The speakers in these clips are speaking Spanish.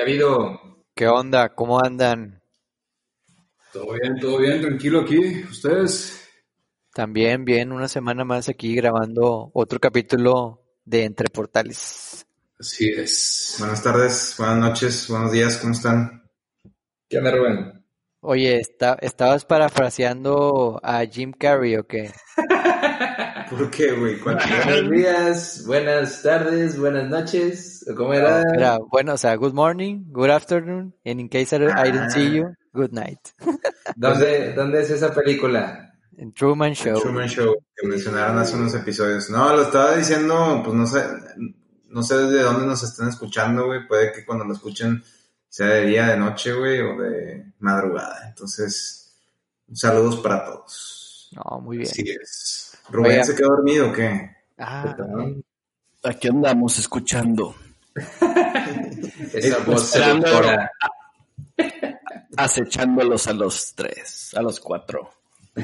¿Qué ha habido? ¿Qué onda? ¿Cómo andan? Todo bien, todo bien, tranquilo aquí. ¿Ustedes? También bien, una semana más aquí grabando otro capítulo de Entre Portales. Así es. Buenas tardes, buenas noches, buenos días, ¿cómo están? ¿Qué onda, Rubén? Oye, está, ¿estabas parafraseando a Jim Carrey o qué? ¿Por qué, güey? ¿Cuál- Buenos días, buenas tardes, buenas noches. ¿o ¿Cómo era? Era, bueno, o sea, good morning, good afternoon, and in case I, I don't see you, good night. ¿Dónde, ¿Dónde es esa película? En Truman Show. Truman Show que mencionaron hace unos episodios. No, lo estaba diciendo, pues no sé, no sé desde dónde nos están escuchando, güey. Puede que cuando lo escuchen sea de día, de noche, güey, o de madrugada. Entonces, saludos para todos. No, muy bien. Así es. Rubén Oiga. se quedó dormido, ¿o ¿qué? Ah, Aquí andamos escuchando, Esa voz Escuchando. seductora. acechándolos a los tres, a los cuatro.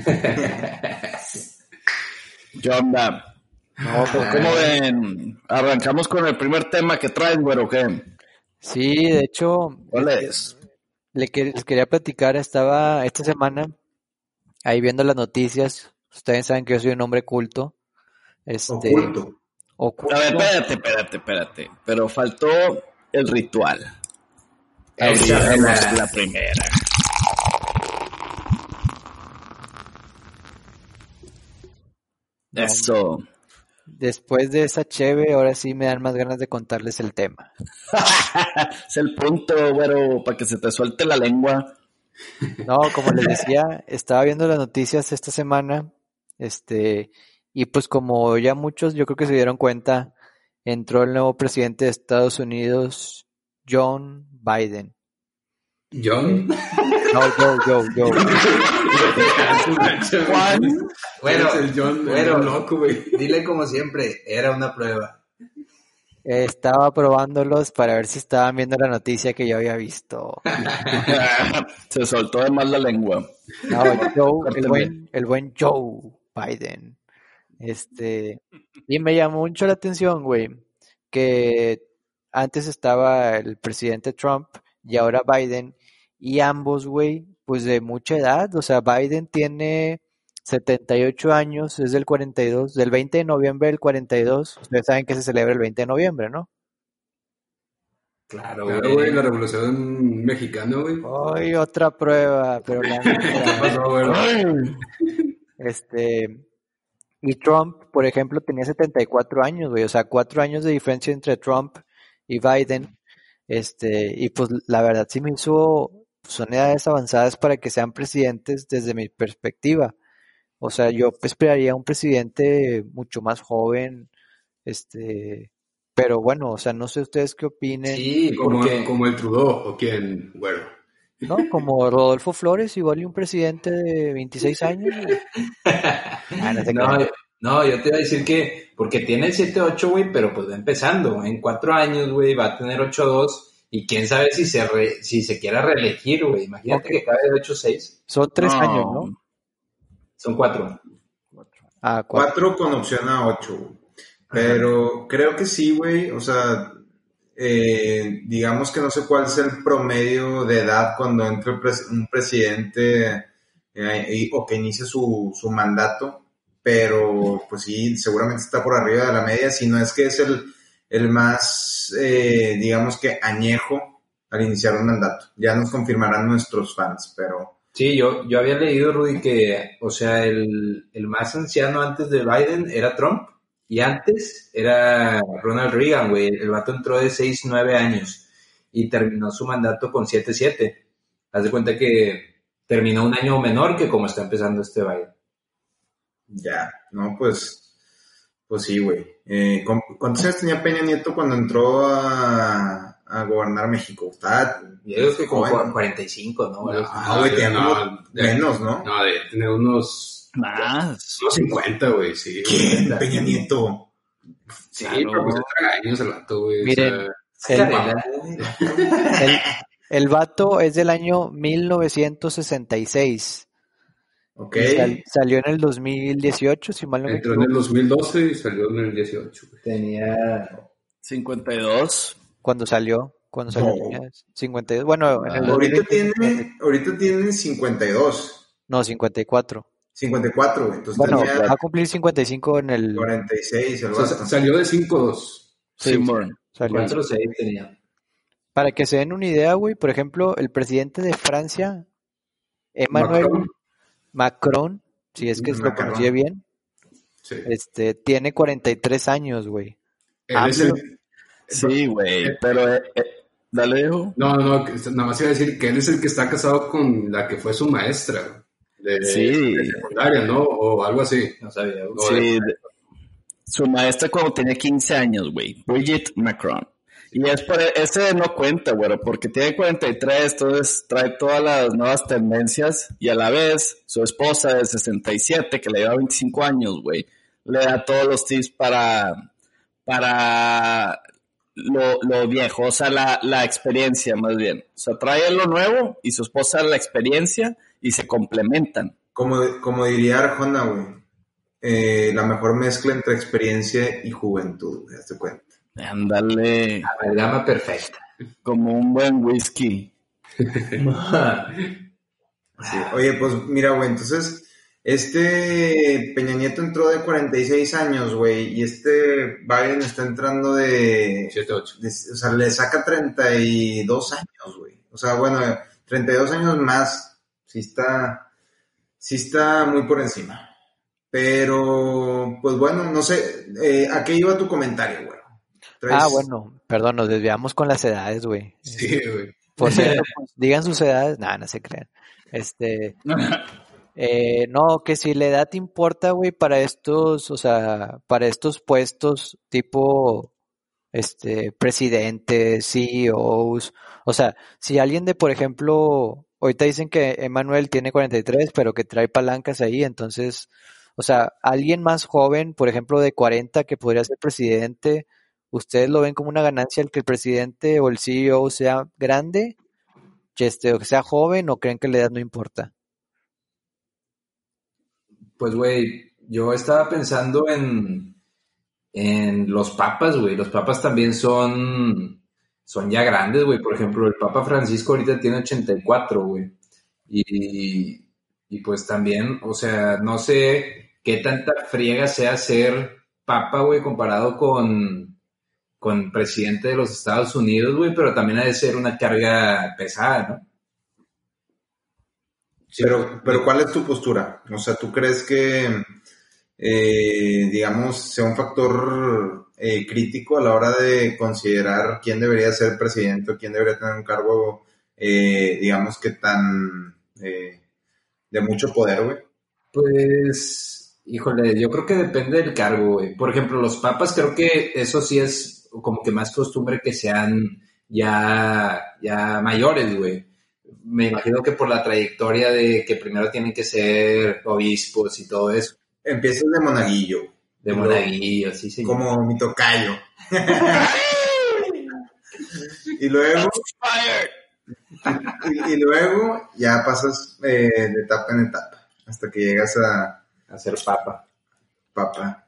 ¿Qué onda? no, pues, ¿Cómo ven? Arrancamos con el primer tema que traen, güero, ¿qué? sí, de hecho, ¿Cuál es? le que- les quería platicar, estaba esta semana ahí viendo las noticias. Ustedes saben que yo soy un hombre culto. Este, Oculto. oculto. A ver, espérate, espérate, espérate. Pero faltó el ritual. Échamela. Abriremos la primera. Eso. Después de esa cheve, ahora sí me dan más ganas de contarles el tema. es el punto, güero, para que se te suelte la lengua. No, como les decía, estaba viendo las noticias esta semana, este, y pues como ya muchos yo creo que se dieron cuenta, entró el nuevo presidente de Estados Unidos, John Biden. ¿John? No, Joe, Joe, Joe. Bueno, Eres el John, bueno, loco, güey. dile como siempre, era una prueba. Estaba probándolos para ver si estaban viendo la noticia que yo había visto. se soltó de más la lengua. No, Joe, el buen, el buen Joe Biden. Este, y me llamó mucho la atención, güey, que antes estaba el presidente Trump y ahora Biden, y ambos, güey, pues de mucha edad, o sea, Biden tiene 78 años, es del 42, del 20 de noviembre del 42, ustedes saben que se celebra el 20 de noviembre, ¿no? Claro, Claro, güey. güey, la revolución mexicana, güey. Hoy otra prueba, pero la ¿Qué pasó, güey? Este, y Trump, por ejemplo, tenía 74 años, güey, o sea, cuatro años de diferencia entre Trump y Biden. Este, y pues la verdad sí me hizo, son edades avanzadas para que sean presidentes desde mi perspectiva. O sea, yo esperaría un presidente mucho más joven, este, pero bueno, o sea, no sé ustedes qué opinen, Sí, Como, porque... como el Trudeau, o quien, güero. ¿No? Como Rodolfo Flores, igual y un presidente de 26 años. güey. Ah, no No, no, yo te iba a decir que, porque tiene el 7-8, güey, pero pues va empezando. En cuatro años, güey, va a tener 8-2. Y quién sabe si se, re- si se quiera reelegir, güey. Imagínate Ok. que cabe de 8-6. Son tres No. años, ¿no? Son cuatro. Ah, cuatro. Cuatro con opción a ocho, güey. Pero creo que sí, güey. O sea, eh, digamos que no sé cuál es el promedio de edad cuando entra un presidente eh, o que inicie su, su mandato. Pero pues sí, seguramente está por arriba de la media. Si no es que es el, el más, eh, digamos que añejo al iniciar un mandato. Ya nos confirmarán nuestros fans, pero Sí, yo, yo había leído, Rudy, que, o sea, el, el más anciano antes de Biden era Trump y antes era Ronald Reagan, güey. El vato entró de 6, 9 años y terminó su mandato con 7, 7. Haz de cuenta que terminó un año menor que como está empezando este Biden. ya, no, pues, pues sí, güey. Eh, ¿cu- ¿Cuántos años tenía Peña Nieto cuando entró a, a gobernar México? Estaba Yo digo que como joven. 45, ¿no? No, Ah, güey, tenía no, como de- menos, ¿no? No, de tener unos, Más. unos 50, güey, sí. ¿Quién? Peña Nieto. Sí, Claro. pero pues traga años el vato, güey. o Miren, sea, El, el, el vato es del año 1966. Ok. Y sal- salió en el 2018, si mal no me entró en el equivoco, 2012 y salió en el 18, güey. Tenía 52. cuando salió. Cuando salió No. tenía 52. Bueno, en el Ah, Ahorita 2020 tiene, ahorita tiene 52. No, 54. 54, güey. Entonces Bueno, tenía va a cumplir 55 en el... 46 el O sea, salió de 5-2. Sí, Simón. salió. 4 6 tenía. Para que se den una idea, güey, por ejemplo, el presidente de Francia, Emmanuel Macron. Macron, si es que lo Macron. pronuncié bien, Sí. este, tiene 43 años, güey. Él es el- Sí, güey. Pero, eh, eh, dale, hijo. No, no, nada más iba a decir que él es el que está casado con la que fue su maestra de, Sí. de secundaria, ¿no? O algo así. No sabía. Sí, de- su maestra cuando tenía 15 años, güey. Bridget Macron. Y es por ese no cuenta, güey, porque tiene 43, entonces trae todas las nuevas tendencias y a la vez su esposa de 67, que le lleva 25 años, güey, le da todos los tips para, para lo, lo viejo, o sea, la, la experiencia más bien. O sea, trae lo nuevo y su esposa la experiencia y se complementan. Como, como diría Arjona, güey. eh, la mejor mezcla entre experiencia y juventud, güey. Hazte cuenta. Ándale, Amalgama perfecta. como un buen whisky. Sí. Oye, pues mira, güey, entonces, este Peña Nieto entró de 46 años, güey, y este Biden está entrando de, 7-8. de- o sea, le saca 32 años, güey. O sea, bueno, 32 años más, sí está, sí está muy por encima. Pero, pues bueno, no sé, eh, ¿a qué iba tu comentario, güey? Ah, bueno, perdón, nos desviamos con las edades, güey. Sí, güey. Por cierto, pues, digan sus edades, nada, no se crean. Este, eh, no, que si la edad importa, güey, para estos, o sea, para estos puestos tipo, este, presidentes, CEOs, o sea, si alguien de, por ejemplo, ahorita dicen que Emmanuel tiene 43, pero que trae palancas ahí, entonces, o sea, alguien más joven, por ejemplo, de 40 que podría ser presidente, ¿ustedes lo ven como una ganancia el que el presidente o el CEO sea grande? Este, o que sea joven o creen que la edad no importa? Pues, güey, yo estaba pensando en, en los papas, güey. Los papas también son, son ya grandes, güey. Por ejemplo, el Papa Francisco ahorita tiene 84, güey. Y, y pues también, o sea, no sé qué tanta friega sea ser papa, güey, comparado con, con presidente de los Estados Unidos, güey, pero también ha de ser una carga pesada, ¿no? Sí, Pero, pero ¿cuál es tu postura? O sea, ¿tú crees que, eh, digamos, sea un factor eh, crítico a la hora de considerar quién debería ser presidente o quién debería tener un cargo, eh, digamos, que tan eh, de mucho poder, güey? Pues, híjole, yo creo que depende del cargo, güey. Por ejemplo, los papas creo que eso sí es como que más costumbre que sean ya, ya mayores, güey. Me imagino que por la trayectoria de que primero tienen que ser obispos y todo eso, Empiezas de monaguillo, de monaguillo, sí, sí. como mi tocayo. y luego, y, y luego ya pasas eh, de etapa en etapa hasta que llegas a A ser papa. papa.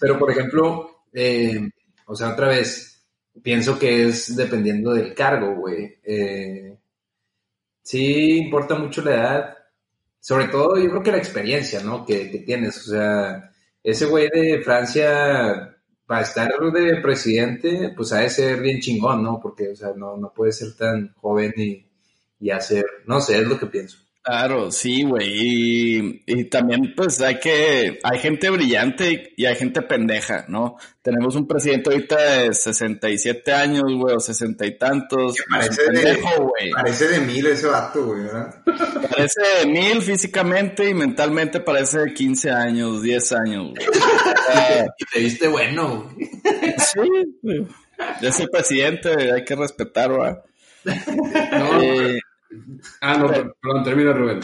Pero, por ejemplo, eh, o sea, otra vez, pienso que es dependiendo del cargo, güey. Eh, sí importa mucho la edad. Sobre todo, yo creo que la experiencia, ¿no? Que, tienes. O sea, ese güey de Francia, para estar de presidente, pues ha de ser bien chingón, ¿no? Porque, o sea, no, no puede ser tan joven y, y hacer, no sé, es lo que pienso. Claro, sí, güey. Y, y también, pues, hay que, hay gente brillante y hay gente pendeja, ¿no? Tenemos un presidente ahorita de 67 años, güey, o 60 y tantos. Que parece, de, pendejo, güey. parece de mil ese vato, güey, ¿verdad? Parece de mil físicamente y mentalmente parece de 15 años, 10 años, güey. Ah, Y te viste bueno, güey. sí, güey. Es el presidente, hay que respetar, ¿verdad? No, Eh, ah, no, per- perdón, termina Rubén.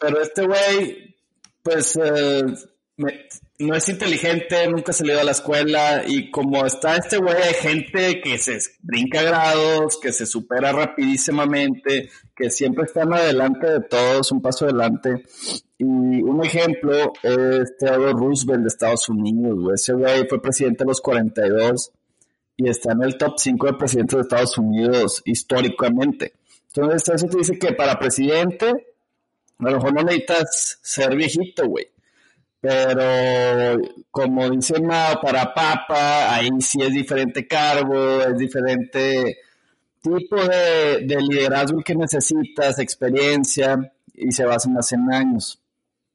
Pero este güey, pues, eh, me- no es inteligente, nunca se le dio a la escuela y como está este güey, hay gente que se brinca grados, que se supera rapidísimamente, que siempre están adelante de todos, un paso adelante. Y un ejemplo es Theodore Roosevelt de Estados Unidos, güey. Ese güey fue presidente a los 42 y está en el top 5 de presidentes de Estados Unidos históricamente. Entonces, eso te dice que para presidente, a lo mejor no necesitas ser viejito, güey. Pero como dice Mao, para papa, ahí sí es diferente cargo, es diferente tipo de, de liderazgo que necesitas, experiencia, y se basa más en años.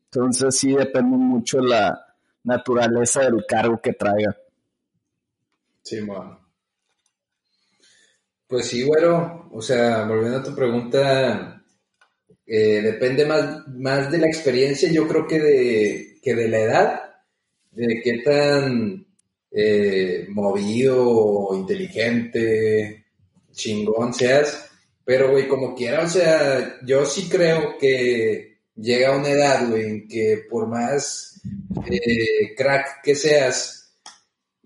Entonces sí depende mucho la naturaleza del cargo que traiga. Sí, bueno. Pues sí, güero. O sea, volviendo a tu pregunta, eh, depende más, más de la experiencia, yo creo que de, que de la edad, de qué tan eh, movido, inteligente, chingón seas. Pero, güey, como quiera, o sea, yo sí creo que llega una edad, güey, en que por más eh, crack que seas,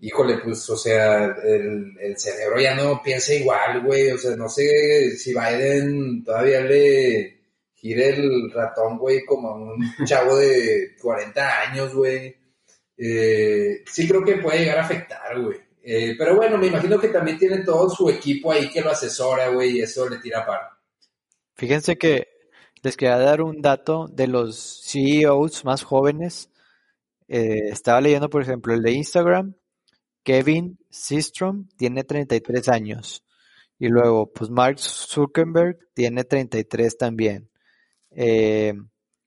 híjole, pues, o sea, el, el cerebro ya no piensa igual, güey. O sea, no sé si Biden todavía le gire el ratón, güey, como a un chavo de 40 años, güey. Eh, sí creo que puede llegar a afectar, güey. Eh, pero bueno, me imagino que también tiene todo su equipo ahí que lo asesora, güey, y eso le tira paro. Fíjense que les quería dar un dato de los CEOs más jóvenes. Eh, estaba leyendo, por ejemplo, el de Instagram. Kevin Systrom tiene 33 años. Y luego, pues Mark Zuckerberg tiene 33 también. Eh,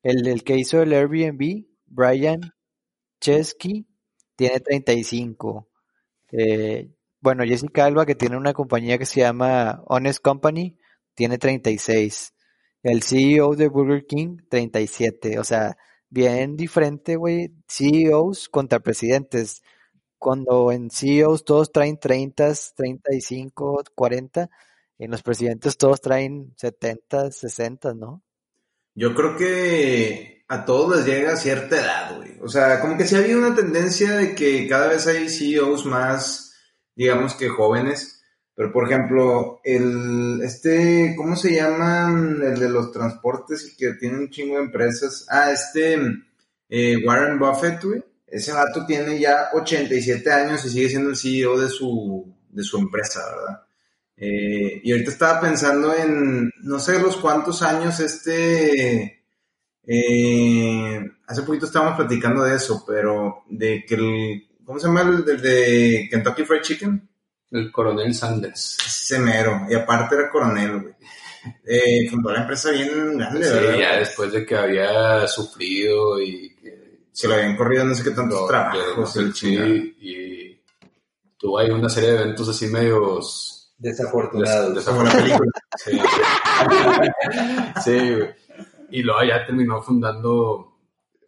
el, el que hizo el Airbnb, Brian Chesky, tiene 35. Eh, bueno, Jessica Alba, que tiene una compañía que se llama Honest Company, tiene 36. El CEO de Burger King, 37. O sea, bien diferente, güey. CEOs contra presidentes. Cuando en CEOs todos traen 30, 35, 40, en los presidentes todos traen 70, 60, ¿no? Yo creo que a todos les llega a cierta edad, güey. O sea, como que sí ha habido una tendencia de que cada vez hay CEOs más, digamos que jóvenes. Pero, por ejemplo, el, este, ¿cómo se llaman? El de los transportes y que tiene un chingo de empresas. Ah, este, eh, Warren Buffett, güey. Ese vato tiene ya 87 años y sigue siendo el CEO de su, de su empresa, ¿verdad? Eh, y ahorita estaba pensando en, no sé los cuántos años este, eh, hace poquito estábamos platicando de eso, pero de que el, ¿cómo se llama el de Kentucky Fried Chicken? El coronel Sanders. Ese mero, y aparte era coronel, güey. Eh, fundó la empresa bien grande, Sí, ¿verdad? ya después de que había sufrido y Se lo habían corrido no sé qué tantos trabajos, lo- el y tuvo ahí una serie de eventos así medios des- Desafortunados. Como la película. Sí. Sí, güey. Y luego ya terminó fundando.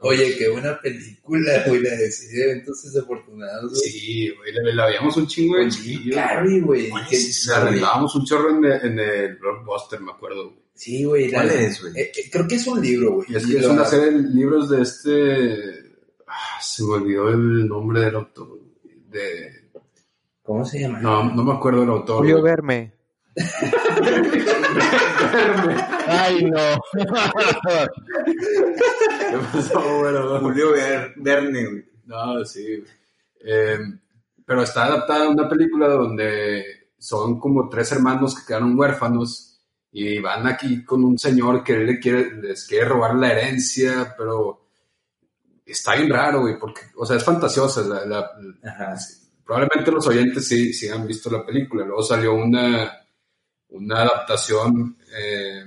Oye, qué buena película, güey, la de sí, eventos desafortunados, güey. Sí, güey, le, la veíamos un chingo de chiquillos. Carrey, güey. ¿Cuál Que- es esa, La güey? rentábamos un chorro en el, en el Blockbuster, me acuerdo, güey. Sí, güey. la- ¿Cuál es, güey? eh, eh, creo que es un libro, güey. Es que es una serie de libros de este. ah, se me olvidó el nombre del autor. De, ¿Cómo se llama? no, no me acuerdo del autor. Julio güey. Verme. Ay, no. ¿Qué pasó, güero? Julio Ver- Verne, güey. No, sí. Eh, pero está adaptada a una película donde son como tres hermanos que quedaron huérfanos y van aquí con un señor que le quiere, les quiere robar la herencia, pero está bien raro, güey, porque, o sea, es fantasiosa. La, la- Ajá. probablemente los oyentes sí, sí han visto la película. Luego salió una, una adaptación, eh,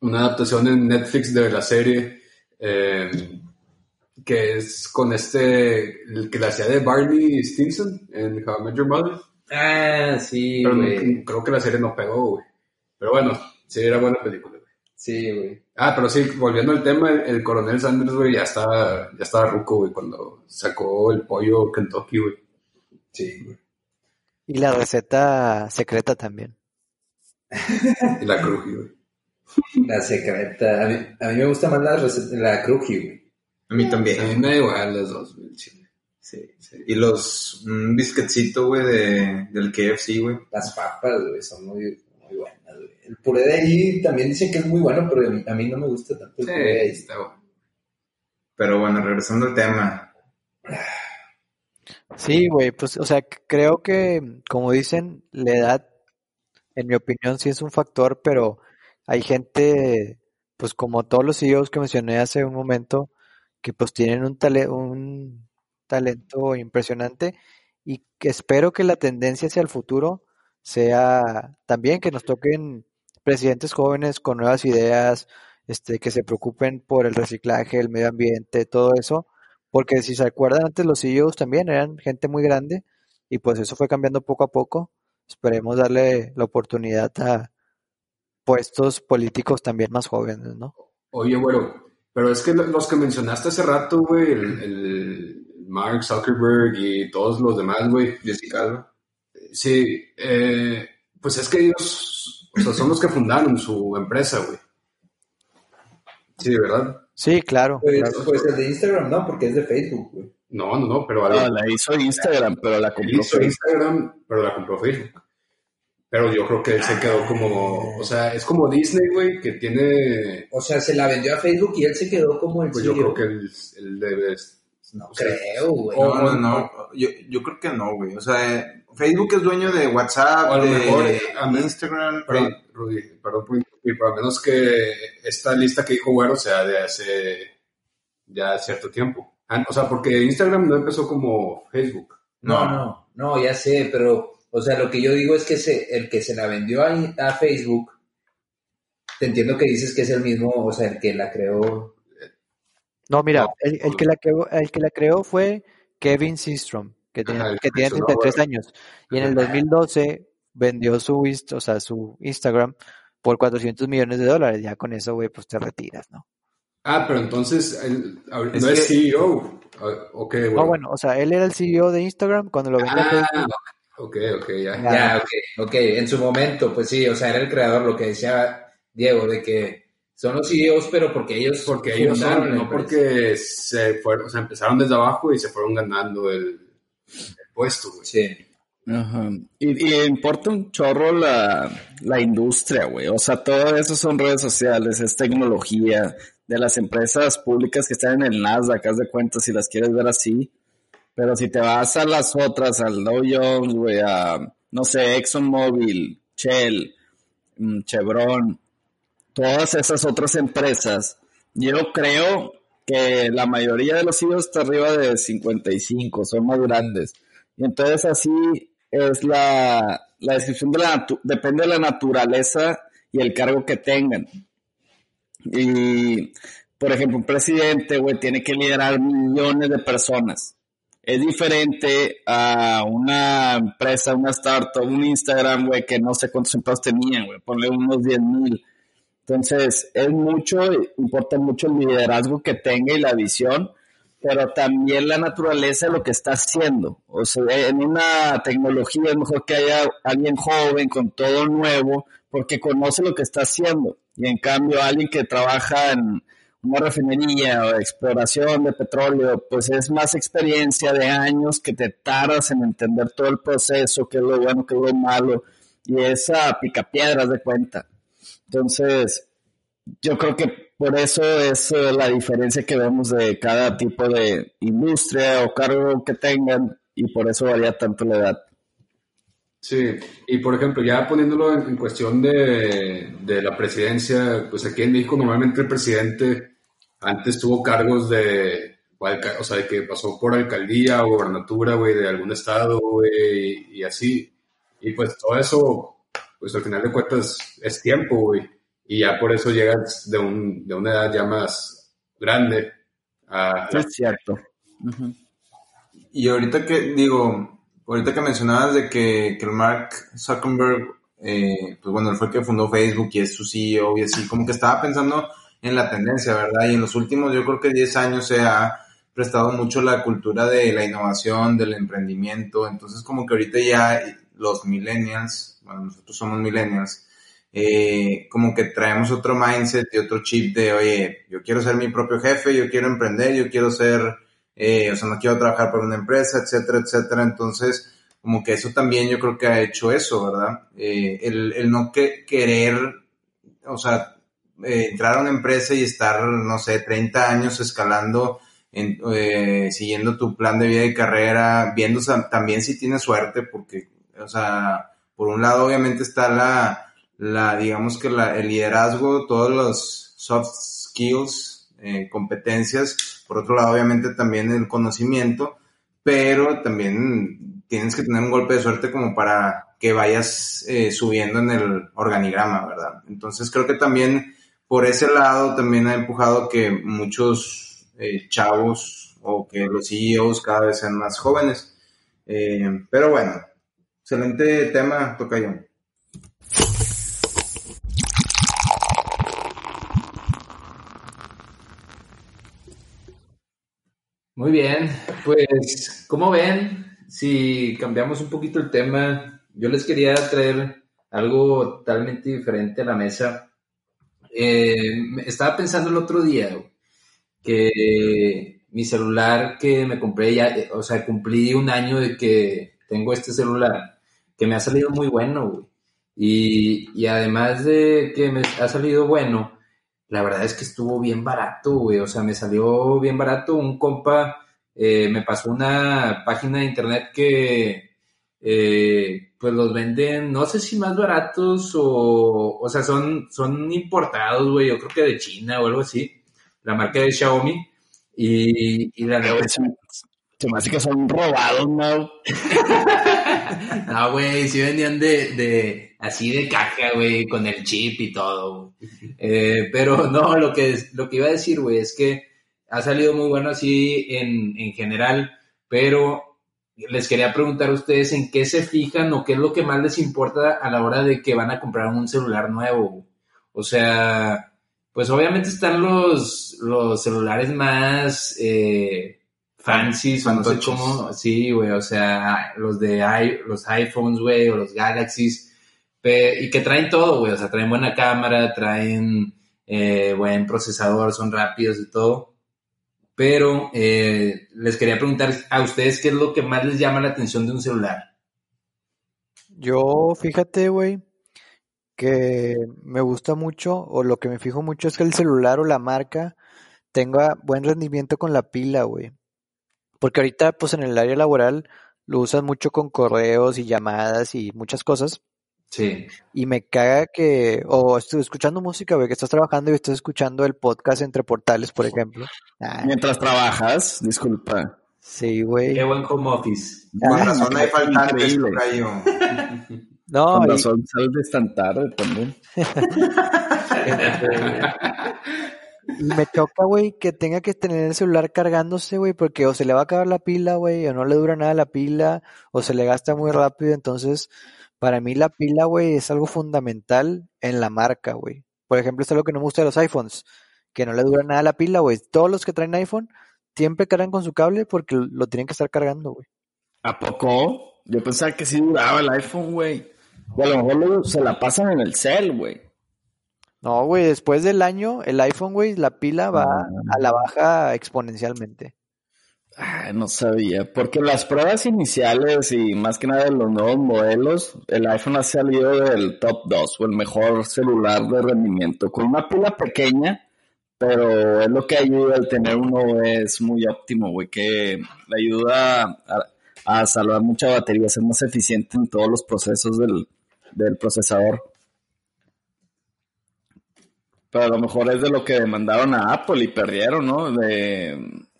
una adaptación en Netflix de la serie, eh, que es con este, el que la hacía de Barney Stinson en How I Met Your Mother. Ah, sí, Pero no- creo que la serie no pegó, güey. Pero bueno, sí era buena película, güey. Sí, güey. Ah, pero sí, volviendo al tema, el, el coronel Sanders, güey, ya estaba, ya estaba ruco, güey, cuando sacó el pollo Kentucky, güey. Sí, güey. Y la receta secreta también. Y la cruji, güey. La secreta. A mí, a mí me gusta más la, receta- la cruji, güey. A mí A mí también. me da igual las dos, güey, chile. Sí, sí. Y los, un güey, de, del KFC, güey. Las papas, güey, son muy, muy buenas, güey. El puré de ahí también dicen que es muy bueno, pero a mí, a mí no me gusta tanto el Sí, puré de ahí. está bueno. Pero bueno, regresando al tema. Sí, güey, pues, o sea, creo que, como dicen, la edad, en mi opinión, sí es un factor, pero hay gente, pues como todos los CEOs que mencioné hace un momento, que pues tienen un, un talento impresionante y que espero que la tendencia hacia el futuro sea también que nos toquen presidentes jóvenes con nuevas ideas, este, que se preocupen por el reciclaje, el medio ambiente, todo eso, porque si se acuerdan antes los CEOs también eran gente muy grande y pues eso fue cambiando poco a poco. Esperemos darle la oportunidad a puestos políticos también más jóvenes, ¿no? Oye, güero, pero es que lo- los que mencionaste hace rato, güey, el, Mark Zuckerberg y todos los demás, güey, Jessica sí, eh, pues es que ellos, son los que fundaron su empresa, güey. Sí, ¿verdad? Sí, claro. Pues, claro. pues el de Instagram no, porque es de Facebook, güey. No, no, no, pero No, algo- la hizo Instagram, pero la compró hizo Facebook. Instagram, pero la compró Facebook. Pero yo creo que él se quedó como, o sea, es como Disney, güey, que tiene, O sea, se la vendió a Facebook y él se quedó como el pues yo creo que él, él debe, No o sea, creo, güey. No, no, no. Yo, yo creo que no, güey. O sea, eh, Facebook es dueño de WhatsApp, O a lo de mejor, a mí- Instagram. Perdón, Rudy, perdón por interrumpir, pero a menos que esta lista que dijo Güero sea de hace ya cierto tiempo. Ah, O sea, porque Instagram no empezó como Facebook. No, no, no, ya sé, pero, o sea, lo que yo digo es que se, el que se la vendió a, a Facebook, te entiendo que dices que es el mismo, o sea, el que la creó. No, mira, No, el, el que la creó, el que la creó fue Kevin Systrom, que el que tiene mencionó 33 ahora. años. Y en el 2012 vendió su, Inst- o sea, su Instagram por 400 millones de dólares. Ya con eso, güey, pues te retiras, ¿no? Ah, pero entonces Es no es CEO. Ah, Ok, güey. No, bueno, o sea, él era el CEO de Instagram cuando lo vendió a Ah, Facebook. ok, ok, ya. Ya. Ya, ok, ok, en su momento, pues sí, o sea, era el creador, lo que decía Diego, de que son los CEOs, pero porque ellos Porque ellos son, no empresa. porque se fueron, o sea, empezaron desde abajo y se fueron ganando el, el puesto, güey. Sí. Ajá. Y, y importa un chorro la, la industria, güey. O sea, todo eso son redes sociales, es tecnología, de las empresas públicas que están en el Nasdaq, haz de cuenta si las quieres ver así. Pero si te vas a las otras, al Dow Jones, güey, a, no sé, ExxonMobil, Shell, mm, Chevron, todas esas otras empresas, yo creo que la mayoría de los CEOs está arriba de 55, son más grandes. Y entonces así es la, la descripción de la depende de la naturaleza y el cargo que tengan. Y, por ejemplo, un presidente, güey, tiene que liderar millones de personas. Es diferente a una empresa, una startup, un Instagram, güey, que no sé cuántos empleados tenían, güey, ponle unos 10 mil. Entonces, es mucho, importa mucho el liderazgo que tenga y la visión, pero también la naturaleza lo que está haciendo. O sea, en una tecnología es mejor que haya alguien joven con todo nuevo, porque conoce lo que está haciendo. Y en cambio, alguien que trabaja en una refinería o exploración de petróleo, pues es más experiencia de años que te tardas en entender todo el proceso, qué es lo bueno, qué es lo malo, y esa picapiedras de cuenta. Entonces, yo creo que por eso es eh, la diferencia que vemos de cada tipo de industria o cargo que tengan y por eso varía tanto la edad. Sí, y por ejemplo, ya poniéndolo en, en cuestión de, de la presidencia, pues aquí en México normalmente el presidente antes tuvo cargos de, o, sea, de que pasó por alcaldía o gobernatura, güey, de algún estado, güey, y así. Y pues todo eso, pues al final de cuentas es tiempo, güey. Y ya por eso llegas de, un, de una edad ya más grande a... Es cierto. Y ahorita que, digo, ahorita que mencionabas de que, que el Mark Zuckerberg, eh, pues bueno, él fue el que fundó Facebook y es su CEO y así, como que estaba pensando en la tendencia, ¿verdad? Y en los últimos, yo creo que 10 años se ha prestado mucho la cultura de la innovación, del emprendimiento, entonces como que ahorita ya los millennials, bueno, nosotros somos millennials, eh, como que traemos otro mindset y otro chip de, oye, yo quiero ser mi propio jefe, yo quiero emprender, yo quiero ser eh, o sea, no quiero trabajar para una empresa, etcétera, etcétera. Entonces, como que eso también yo creo que ha hecho eso, ¿verdad? Eh, el, el no que, querer, o sea, eh, entrar a una empresa y estar, no sé, 30 años escalando, en, eh, siguiendo tu plan de vida y carrera, viendo también si tienes suerte, porque, o sea, por un lado obviamente está la, la digamos que la, el liderazgo, todos los soft skills, eh, competencias, por otro lado obviamente también el conocimiento, pero también tienes que tener un golpe de suerte como para que vayas eh, subiendo en el organigrama, ¿verdad? Entonces creo que también por ese lado también ha empujado que muchos eh, chavos o que los CEOs cada vez sean más jóvenes. Pero bueno, excelente tema, Tocayo. Muy bien, pues, como ven, si cambiamos un poquito el tema, yo les quería traer algo totalmente diferente a la mesa. Eh, estaba pensando el otro día que mi celular que me compré ya, eh, o sea, cumplí un año de que tengo este celular, que me ha salido muy bueno. Y, y además de que me ha salido bueno, la verdad es que estuvo bien barato, güey. O sea, me salió bien barato. Un compa eh, me pasó una página de internet que eh, pues los venden, no sé si más baratos o, o sea, son, son importados, güey. Yo creo que de China o algo así. La marca de Xiaomi. Y, y la me- se me hace que son robados, ¿no? No, güey, sí venían de, de, así de caja, güey, con el chip y todo. güey. Eh, pero no, lo que, lo que iba a decir, güey, es que ha salido muy bueno así en, en general, pero les quería preguntar a ustedes en qué se fijan o qué es lo que más les importa a la hora de que van a comprar un celular nuevo. O sea, pues obviamente están los, los celulares más eh, fancy, o no sé cómo, sí, güey, o sea, los de i- los iPhones, güey, o los Galaxies, pe- y que traen todo, güey, o sea, traen buena cámara, traen eh, buen procesador, son rápidos y todo. Pero eh, les quería preguntar a ustedes qué es lo que más les llama la atención de un celular. Yo, fíjate, güey, que me gusta mucho, o lo que me fijo mucho es que el celular o la marca tenga buen rendimiento con la pila, güey. Porque ahorita, pues en el área laboral lo usan mucho con correos y llamadas y muchas cosas. Sí. Y me caga que, o estoy escuchando música, güey, que estás trabajando y estás escuchando el podcast entre portales, por ejemplo. Ah, Mientras trabajas, disculpa. sí, güey. Qué buen home office. Con Ah, razón hay faltantes. No, Con y- razón sales tan tarde también. Me choca, güey, que tenga que tener el celular cargándose, güey, porque o se le va a acabar la pila, güey, o no le dura nada la pila, o se le gasta muy rápido. Entonces, para mí la pila, güey, es algo fundamental en la marca, güey. Por ejemplo, es lo que no me gusta de los iPhones, que no le dura nada la pila, güey. Todos los que traen iPhone siempre cargan con su cable porque lo tienen que estar cargando, güey. ¿A poco? Yo pensaba que sí duraba el iPhone, güey. O a lo mejor se la pasan en el cel, güey. No, güey, después del año, el iPhone, güey, la pila va a la baja exponencialmente. Ah, no sabía. Porque las pruebas iniciales y más que nada de los nuevos modelos, el iPhone ha salido del top 2 o el mejor celular de rendimiento. Con una pila pequeña, pero es lo que ayuda al tener uno es muy óptimo, güey, que le ayuda a, a salvar mucha batería, ser más eficiente en todos los procesos del, del procesador. Pero a lo mejor es de lo que demandaron a Apple y perdieron, ¿no? De,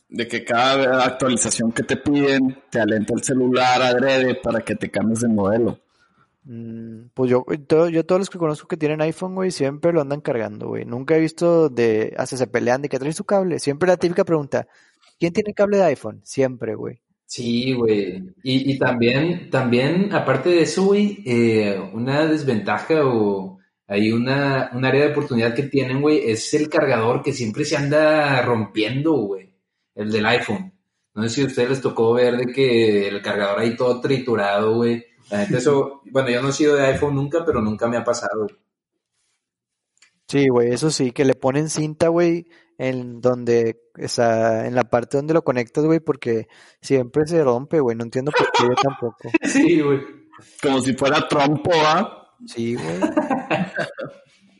De que cada actualización que te piden te alenta el celular adrede para que te cambies de modelo. Mm, Pues yo, todo- yo todos los que conozco que tienen iPhone, güey, siempre lo andan cargando, güey. Nunca he visto de, hasta se pelean de que traes tu cable. Siempre la típica pregunta, ¿quién tiene cable de iPhone? Siempre, güey. Sí, güey. Y, y también, también, aparte de eso, güey, eh, una desventaja o hay una, un área de oportunidad que tienen, güey, es el cargador que siempre se anda rompiendo, güey. El del iPhone. No sé si a ustedes les tocó ver de que el cargador ahí todo triturado, güey. Eso, bueno, yo no he sido de iPhone nunca, pero nunca me ha pasado. Sí, güey, eso sí, que le ponen cinta, güey, en donde, o sea, en la parte donde lo conectas, güey, porque siempre se rompe, güey. No entiendo por qué yo tampoco. Sí, güey. Como si fuera trompo, ¿ah? Sí, güey.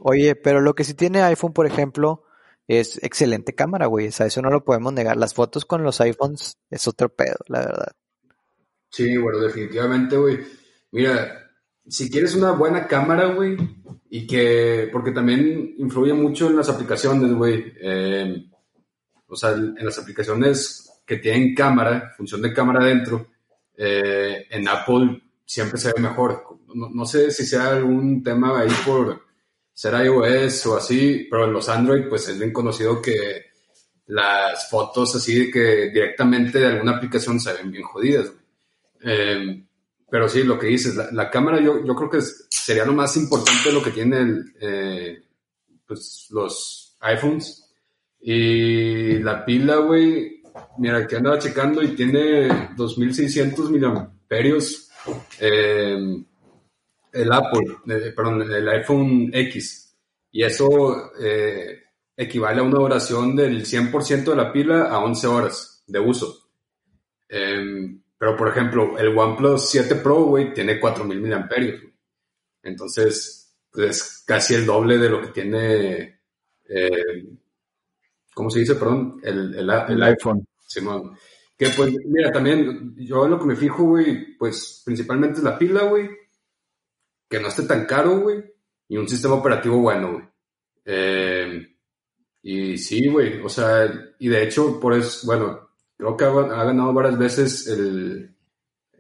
Oye, pero lo que sí tiene iPhone, por ejemplo, es excelente cámara, güey. O sea, eso no lo podemos negar. Las fotos con los iPhones es otro pedo, la verdad. Sí, bueno, definitivamente, güey. Mira, si quieres una buena cámara, güey, y que, porque también influye mucho en las aplicaciones, güey. eh, o sea, en las aplicaciones que tienen cámara, función de cámara dentro, eh, en Apple siempre se ve mejor. No, no sé si sea algún tema ahí por ser iOS o así, pero en los Android, pues es bien conocido que las fotos así que directamente de alguna aplicación se ven bien jodidas. Eh, pero sí, lo que dices, la, la cámara yo, yo creo que es- sería lo más importante de lo que tienen eh, pues, los iPhones. Y la pila, güey, mira, que andaba checando y tiene 2600 miliamperios. eh, el Apple, eh, perdón, el iPhone X. Y eso eh, equivale a una duración del 100% de la pila a 11 horas de uso. Em, pero, por ejemplo, el OnePlus 7 Pro, güey, tiene 4000 miliamperios. Entonces, pues, es casi el doble de lo que tiene, eh, ¿cómo se dice? Perdón, el, el, el iPhone. Simón. Que pues, mira, también yo lo que me fijo, güey, pues principalmente es la pila, güey, que no esté tan caro, güey, y un sistema operativo bueno, güey. Eh, y sí, güey, o sea, y de hecho, por eso, bueno, creo que ha, ganado varias veces el,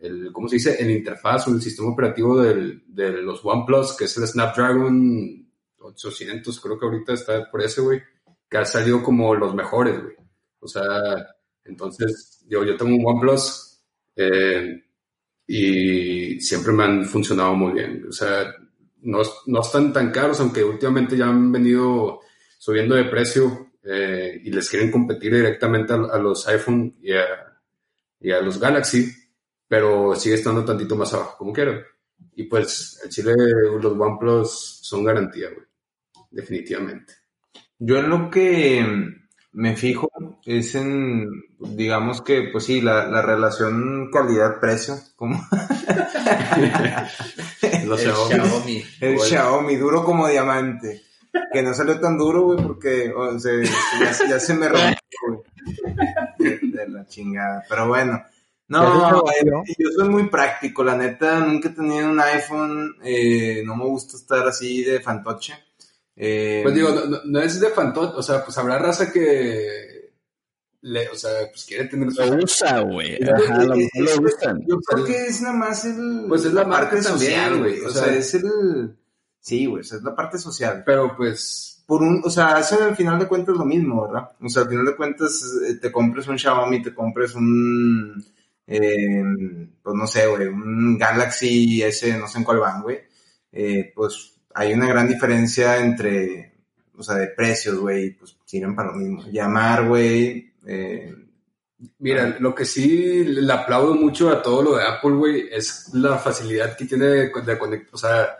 el, ¿cómo se dice? El interfaz o el sistema operativo del, de los OnePlus, que es el Snapdragon 800, creo que ahorita está por ese, güey, que ha salido como los mejores, güey. O sea, entonces, yo, yo tengo un OnePlus eh, y siempre me han funcionado muy bien. O sea, no, no están tan caros, aunque últimamente ya han venido subiendo de precio eh, y les quieren competir directamente a, a los iPhone y a, y a los Galaxy, pero sigue estando tantito más abajo, como quiera. Y pues, el Chile, los OnePlus son garantía, güey. Definitivamente. Yo en lo que me fijo es en, digamos que, pues sí, la, la relación calidad-precio, como El Xiaomi. Xiaomi. el. Xiaomi, duro como diamante. Que no salió tan duro, güey, porque o sea, ya, ya se me rompió, güey. De, la chingada. Pero bueno. No, eh, yo soy muy práctico, la neta, nunca he tenido un iPhone, eh, no me gusta estar así de fantoche. Eh, Pues digo, no, no- no es de fantoche, o sea, pues habrá raza que, le, o sea, pues quiere tener su... Lo usa, güey. Ajá, a lo lo usan. Yo creo que es nada más el. Pues es la marca parte también, social, güey, o O sea, sea- es el. Sí, güey, o sea, es la parte social. Pero pues, Por un, o sea, eso al final de cuentas es lo mismo, ¿verdad? O sea, al final de cuentas eh, te compres un Xiaomi, te compres un. eh, pues no sé, güey, un Galaxy S, no sé en cuál van, güey. Eh, pues hay una gran diferencia entre. O sea, de precios, güey, pues sirven para lo mismo. Llamar, güey. Eh, mira, lo que sí le aplaudo mucho a todo lo de Apple, güey, es la facilidad que tiene de, conectar, o sea,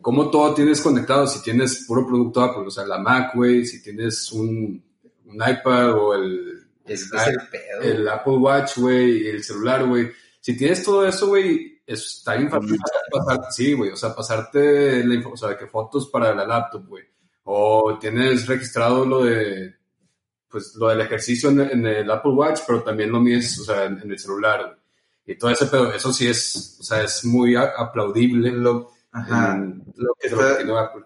cómo todo tienes conectado, si tienes puro producto Apple, o sea, la Mac, güey, si tienes un, un iPad o el, Es el pedo. el Apple Watch, güey, el celular, güey. Si tienes todo eso, güey, está bien fácil pasarte, sí, güey, o sea, pasarte la o sea, que fotos para la laptop, güey. O tienes registrado lo de, pues, lo del ejercicio en el, en el Apple Watch, pero también lo mides, o sea, en, en el celular. Y todo ese pedo, eso sí es, o sea, es muy a- aplaudible lo, ajá, en- lo que lo está- tiene Apple.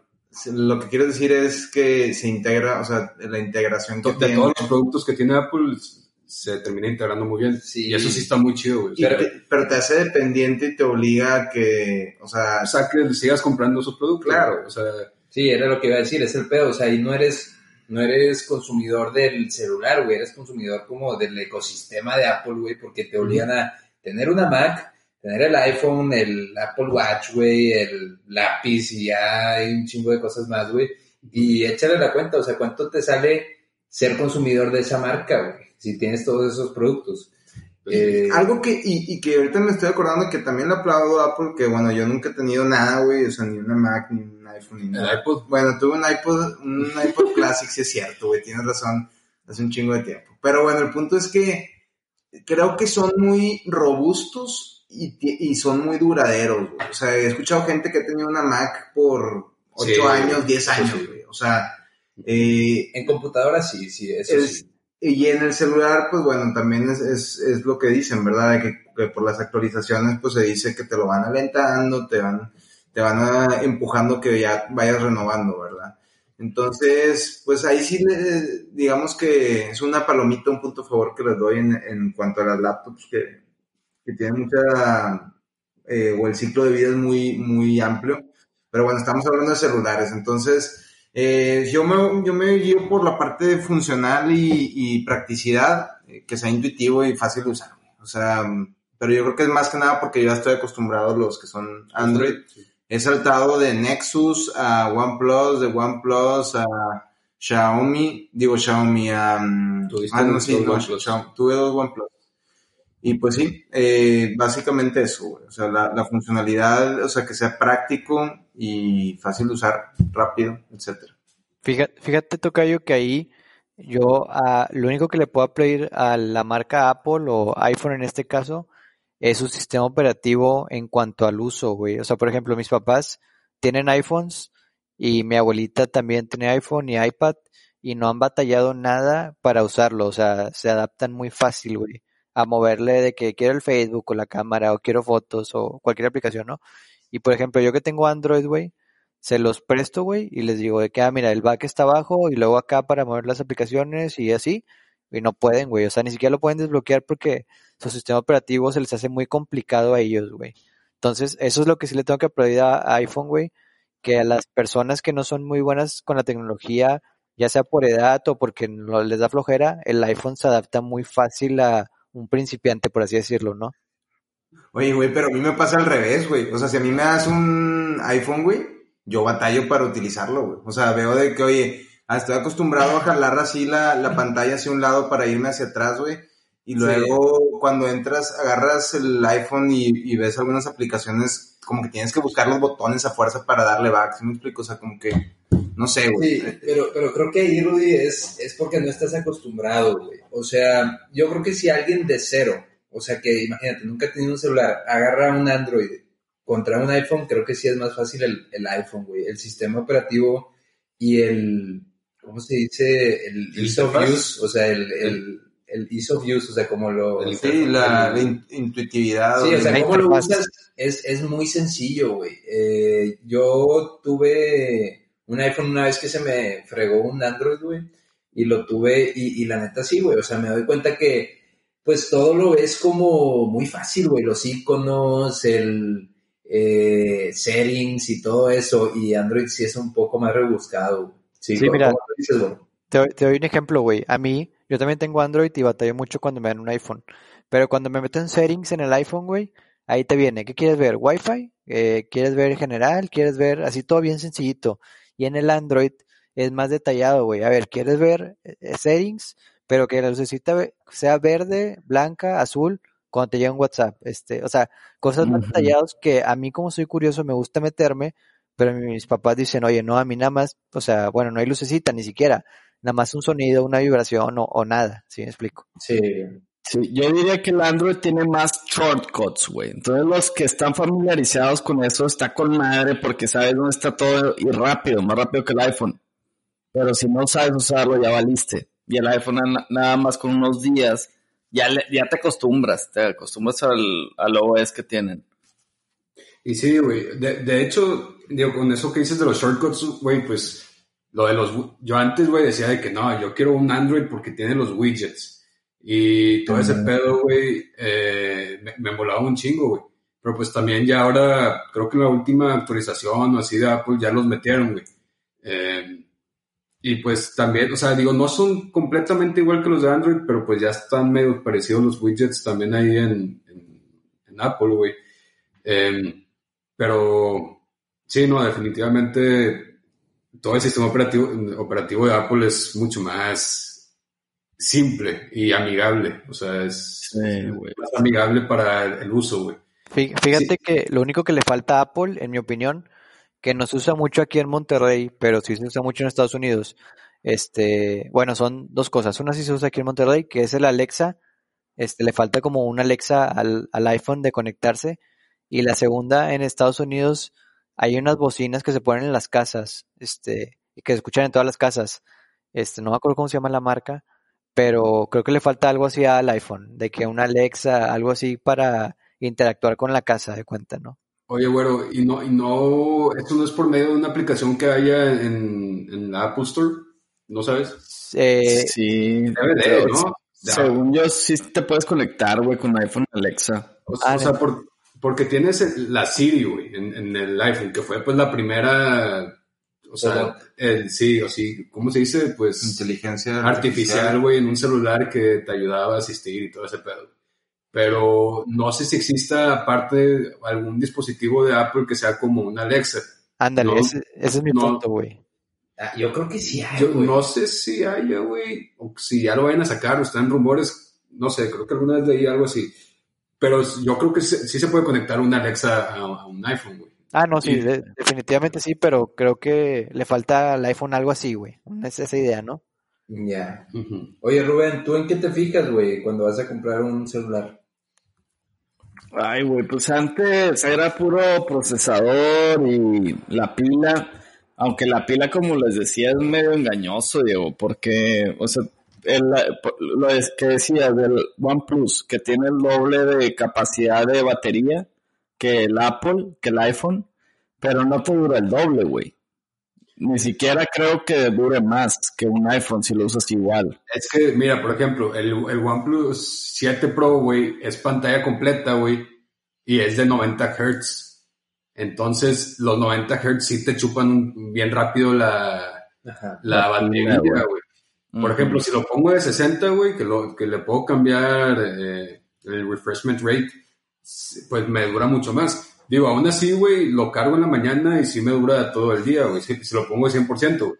Lo que quiero decir es que se integra, o sea, la integración que De tiene. todos los productos que tiene Apple, se termina integrando muy bien. Sí. Y eso sí está muy chido, güey. Y Pero- te- pero te hace dependiente y te obliga a que, o sea, O sea, que sigas comprando esos productos. Claro. güey. O sea, Sí, era lo que iba a decir, es el pedo, o sea, ahí no eres, no eres consumidor del celular, güey, eres consumidor como del ecosistema de Apple, güey, porque te obligan a tener una Mac, tener el iPhone, el Apple Watch, güey, el lápiz y ya hay un chingo de cosas más, güey, y échale la cuenta, o sea, ¿cuánto te sale ser consumidor de esa marca, güey? Si tienes todos esos productos. Eh, algo que, y, y que ahorita me estoy acordando que también le aplaudo a Apple, que bueno, yo nunca he tenido nada, güey, o sea, ni una Mac, ni un iPhone, ni el nada. iPod. Bueno, tuve un iPod, un iPod Classic, sí es cierto, güey, tienes razón, hace un chingo de tiempo. Pero bueno, el punto es que creo que son muy robustos y, son muy duraderos, güey. O sea, he escuchado gente que ha tenido una Mac por 8 Sí, años, 10 sí, años, sí. güey. O sea, eh, en computadora sí, sí, eso es- sí. y en el celular, pues bueno, también es, es, es lo que dicen, ¿verdad? Que, que por las actualizaciones, pues se dice que te lo van alentando, te van, te van a- empujando que ya vayas renovando, ¿verdad? Entonces, pues ahí sí, le- digamos que es una palomita, un punto a favor que les doy en, en cuanto a las laptops que, que tienen mucha, eh, o el ciclo de vida es muy, muy amplio. Pero bueno, estamos hablando de celulares, entonces eh, yo, me, yo me guío por la parte funcional y, y practicidad, eh, que sea intuitivo y fácil de usar. O sea, pero yo creo que es más que nada porque ya estoy acostumbrado a los que son Android. He saltado de Nexus a OnePlus, de OnePlus a Xiaomi, digo Xiaomi a... Tuviste ah, no, sí, no, OnePlus. Xiaomi, tuve dos OnePlus. Y pues sí, eh, básicamente eso, güey. O sea, la, la funcionalidad, o sea, que sea práctico y fácil de usar, rápido, etcétera. Fíjate, fíjate, Tocayo, que ahí yo ah, lo único que le puedo pedir a la marca Apple o iPhone en este caso es su sistema operativo en cuanto al uso, güey. O sea, por ejemplo, mis papás tienen iPhones y mi abuelita también tiene iPhone y iPad y no han batallado nada para usarlo. O sea, se adaptan muy fácil, güey, a moverle de que quiero el Facebook o la cámara o quiero fotos o cualquier aplicación, ¿no? Y por ejemplo, yo que tengo Android, güey, se los presto, güey, y les digo de que, ah, mira, el back está abajo y luego acá para mover las aplicaciones y así, y no pueden, güey, o sea, ni siquiera lo pueden desbloquear porque su sistema operativo se les hace muy complicado a ellos, güey. Entonces, eso es lo que sí le tengo que aplaudir a iPhone, güey, que a las personas que no son muy buenas con la tecnología, ya sea por edad o porque les da flojera, el iPhone se adapta muy fácil a un principiante, por así decirlo, ¿no? Oye, güey, pero a mí me pasa al revés, güey. O sea, si a mí me das un iPhone, güey, yo batallo para utilizarlo, güey. O sea, veo de que, oye, ah, estoy acostumbrado a jalar así la, la pantalla hacia un lado para irme hacia atrás, güey. Y luego cuando entras, agarras el iPhone y, y ves algunas aplicaciones, como que tienes que buscar los botones a fuerza para darle back. ¿Sí me explico? O sea, como que, no sé, güey. Sí, pero, pero creo que ahí, Rudy, es, es porque no estás acostumbrado, güey. O sea, yo creo que si alguien de cero, o sea, que imagínate, nunca ha tenido un celular, agarra un Android contra un iPhone, creo que sí es más fácil el, el iPhone, güey. El sistema operativo y el, ¿cómo se dice? El ease of use, o sea, el, el, el ease of use, o sea, como lo... El Sí, la, la in- intuitividad. Sí, o sea, La cómo lo usas es, es muy sencillo, güey. Eh, yo tuve un iPhone una vez que se me fregó un Android, güey, y lo tuve, y, y la neta sí, güey, o sea, me doy cuenta que, pues, todo lo ves como muy fácil, güey, los iconos, el eh, settings y todo eso, y Android sí es un poco más rebuscado, güey. Sí, Sí, ¿cómo- mira. dices? Te, doy- te doy un ejemplo, güey. A mí, yo también tengo Android y batallo mucho cuando me dan un iPhone. Pero cuando me meto en settings en el iPhone, güey, ahí te viene. ¿Qué quieres ver? ¿Wi-Fi? Eh, ¿Quieres ver general? ¿Quieres ver así todo bien sencillito? Y en el Android es más detallado, güey. A ver, ¿quieres ver eh, settings? Pero que la lucecita sea verde, blanca, azul, cuando te llega un WhatsApp. Este, o sea, cosas más Ujú. detalladas que a mí como soy curioso me gusta meterme, pero mis papás dicen, oye, no, a mí nada más, o sea, bueno, no hay lucecita ni siquiera nada más un sonido, una vibración o, o nada, ¿sí me explico? Sí, Sí, yo diría que el Android tiene más shortcuts, güey. Entonces los que están familiarizados con eso está con madre porque sabes dónde está todo y rápido, más rápido que el iPhone. Pero si no sabes usarlo, ya valiste. Y el iPhone na- nada más con unos días, ya, le- ya te acostumbras, te acostumbras al, al OS que tienen. Y sí, güey. De, de hecho, digo, con eso que dices de los shortcuts, güey, pues lo de los. Yo antes, güey, decía de que no, yo quiero un Android porque tiene los widgets. Y todo ese pedo, güey, eh, me, me volaba un chingo, güey. Pero pues también ya ahora, creo que en la última actualización o así de Apple ya los metieron, güey. Eh, y pues también, o sea, digo, no son completamente igual que los de Android, pero pues ya están medio parecidos los widgets también ahí en, en, en Apple, güey. Eh, pero sí, no, definitivamente todo el sistema operativo, operativo de Apple es mucho más simple y amigable. O sea, es Sí, más amigable para el uso, güey. Fí- Fíjate que lo único que le falta a Apple, en mi opinión, que no se usa mucho aquí en Monterrey, pero sí se usa mucho en Estados Unidos. Este, bueno, son dos cosas. Una sí se usa aquí en Monterrey, que es el Alexa. Este, le falta como un Alexa al, al iPhone de conectarse. Y la segunda, en Estados Unidos, hay unas bocinas que se ponen en las casas, este, y que se escuchan en todas las casas. Este, no me acuerdo cómo se llama la marca, pero creo que le falta algo así al iPhone, de que una Alexa, algo así para interactuar con la casa de cuenta, ¿no? Oye, güero, y no, y no, esto no es por medio de una aplicación que haya en, en la Apple Store, ¿no sabes? Eh, sí, pero ¿no? Ya. Según yo, sí te puedes conectar, güey, con iPhone Alexa. O, Ah, o sea, no. por- porque tienes el- la Siri, güey, en, en el iPhone, que fue pues la primera, o sea, el, sí, o sí, ¿cómo se dice? Pues Inteligencia artificial, güey, en un celular que te ayudaba a asistir y todo ese pedo. Pero no sé si exista aparte algún dispositivo de Apple que sea como un Alexa. ándale, no, ese, ese es mi no. punto, güey. Ah, yo creo que sí hay, Yo güey. no sé si haya, güey, o si ya lo vayan a sacar o están rumores, no sé, creo que alguna vez leí algo así. Pero yo creo que sí, sí se puede conectar una Alexa a, a un iPhone, güey. Ah, no, sí, Sí. de- definitivamente sí, pero creo que le falta al iPhone algo así, güey. Es esa idea, ¿no? Ya. Oye, Rubén, ¿tú en qué te fijas, güey, cuando vas a comprar un celular? Ay, güey, pues antes era puro procesador y la pila, aunque la pila, como les decía, es medio engañoso, Diego, porque, o sea, el, lo es que decía del OnePlus, que tiene el doble de capacidad de batería que el Apple, que el iPhone, pero no te dura el doble, güey. Ni siquiera creo que dure más que un iPhone si lo usas igual. Es que, mira, por ejemplo, el, el OnePlus 7 Pro, güey, es pantalla completa, güey, y es de 90 Hz. Entonces, los 90 Hz sí te chupan bien rápido la, Ajá. la La batería, güey. Por ejemplo, si lo pongo de 60, güey, que, lo, que le puedo cambiar eh, el refreshment rate, pues me dura mucho más. Digo, aún así, güey, lo cargo en la mañana y sí me dura todo el día, güey. Si, si lo pongo de 100%, güey.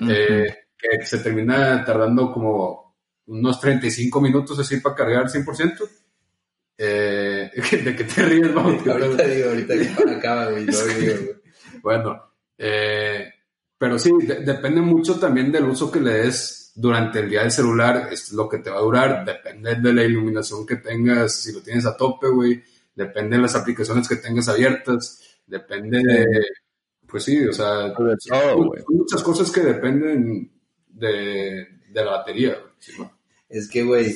Ujú. Eh, que se termina tardando como unos 35 minutos así para cargar 100%. Eh, ¿De qué te ríes, vamos? ahorita digo, ahorita ya acaba, güey. Bueno, eh, pero sí, de- depende mucho también del uso que le des durante el día del celular, es lo que te va a durar, depende de la iluminación que tengas, si lo tienes a tope, güey, depende de las aplicaciones que tengas abiertas, depende de, pues sí, o sea, De todo, son güey. muchas cosas que dependen de, de la batería, güey, sí, ¿no? Es que, güey,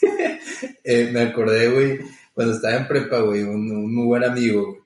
eh, me acordé, güey, cuando estaba en prepa, güey, un, un muy buen amigo, güey,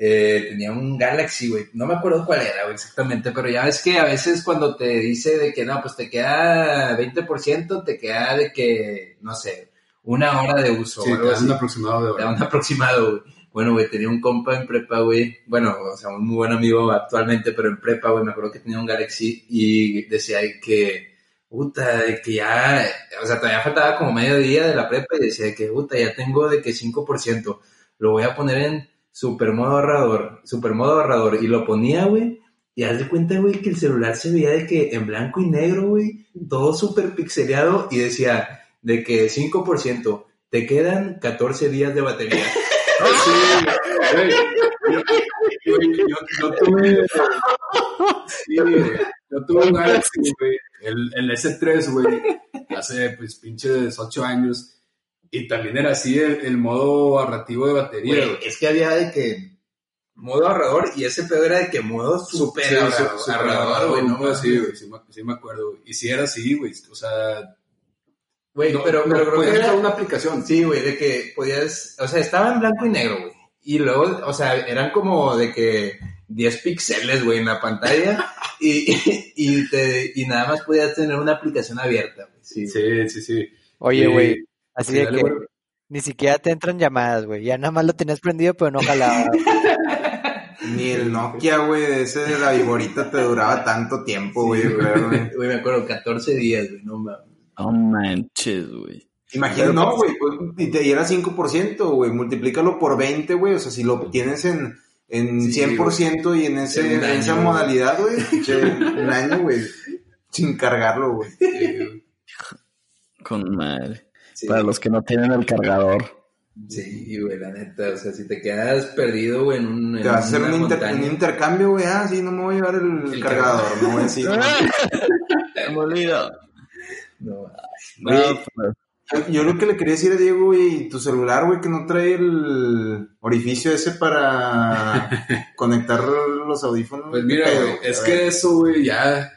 eh, tenía un Galaxy, güey, no me acuerdo cuál era, güey, exactamente, pero ya ves que a veces cuando te dice de que no, pues te queda 20%, te queda de que, no sé, una hora de uso Sí, te un aproximado de Te hora. un aproximado, güey. Bueno, güey, tenía un compa en prepa, güey. Bueno, o sea, un muy buen amigo actualmente, pero en prepa, güey, me acuerdo que tenía un Galaxy y decía que, puta, de que ya, o sea, todavía faltaba como medio día de la prepa y decía que, puta, ya tengo de que 5%. Lo voy a poner en super modo ahorrador, super modo ahorrador. Y lo ponía, güey. Y haz de cuenta, güey, que el celular se veía de que en blanco y negro, güey, todo súper pixeleado y decía de que 5%, te quedan 14 días de batería. Sí, güey. Yo, güey, yo, yo tuve. Sí. Yo tuve un Galaxy, güey. El, el S3, güey. Hace, pues, pinches 8 años. Y también era así el, el modo ahorrativo de batería, Güey, güey. es que había de que modo ahorrador y ese pedo era de que modo super Sí, ahorrador, su- super ahorrador, güey, no Sí, güey, sí, me- sí me acuerdo. güey. Y sí era así, güey. O sea, Güey, no- pero, no creo que era, una aplicación. sí, güey, de que podías, o sea, estaba en blanco y negro, güey. Y luego, o sea, eran como de que 10 píxeles, güey, en la pantalla y, y, te, y nada más podías tener una aplicación abierta, güey. Sí, Sí, sí, sí. Oye, güey, así de dale, que ni siquiera te entran llamadas, güey. Ya nada más lo tenías prendido, pero no jalaba. Ni el Nokia, güey, ese de la viborita te duraba tanto tiempo, güey, creo, güey. Güey, me acuerdo, 14 días, güey, no mames. No manches, güey. Imagínate, no, güey, pues, y te diera 5%, güey, multiplícalo por 20, güey, o sea, si lo tienes en, en Sí, 100% y en, ese, En esa modalidad, güey, un año, güey, sin cargarlo, güey. Con madre. Sí, Para los que no tienen el cargador. sí, güey, la neta, o sea, si te quedas perdido, güey, en un. en Te vas a hacer una un, inter- montaña, un intercambio, güey, ah, sí, no me voy a llevar el, El cargador, no voy a decir, Molido. no, No, Oye, pero- Yo, yo lo que le quería decir a Diego, güey, tu celular, güey, que no trae el orificio ese para conectar los audífonos. Pues ¿qué mira, güey, es que eso, güey, ya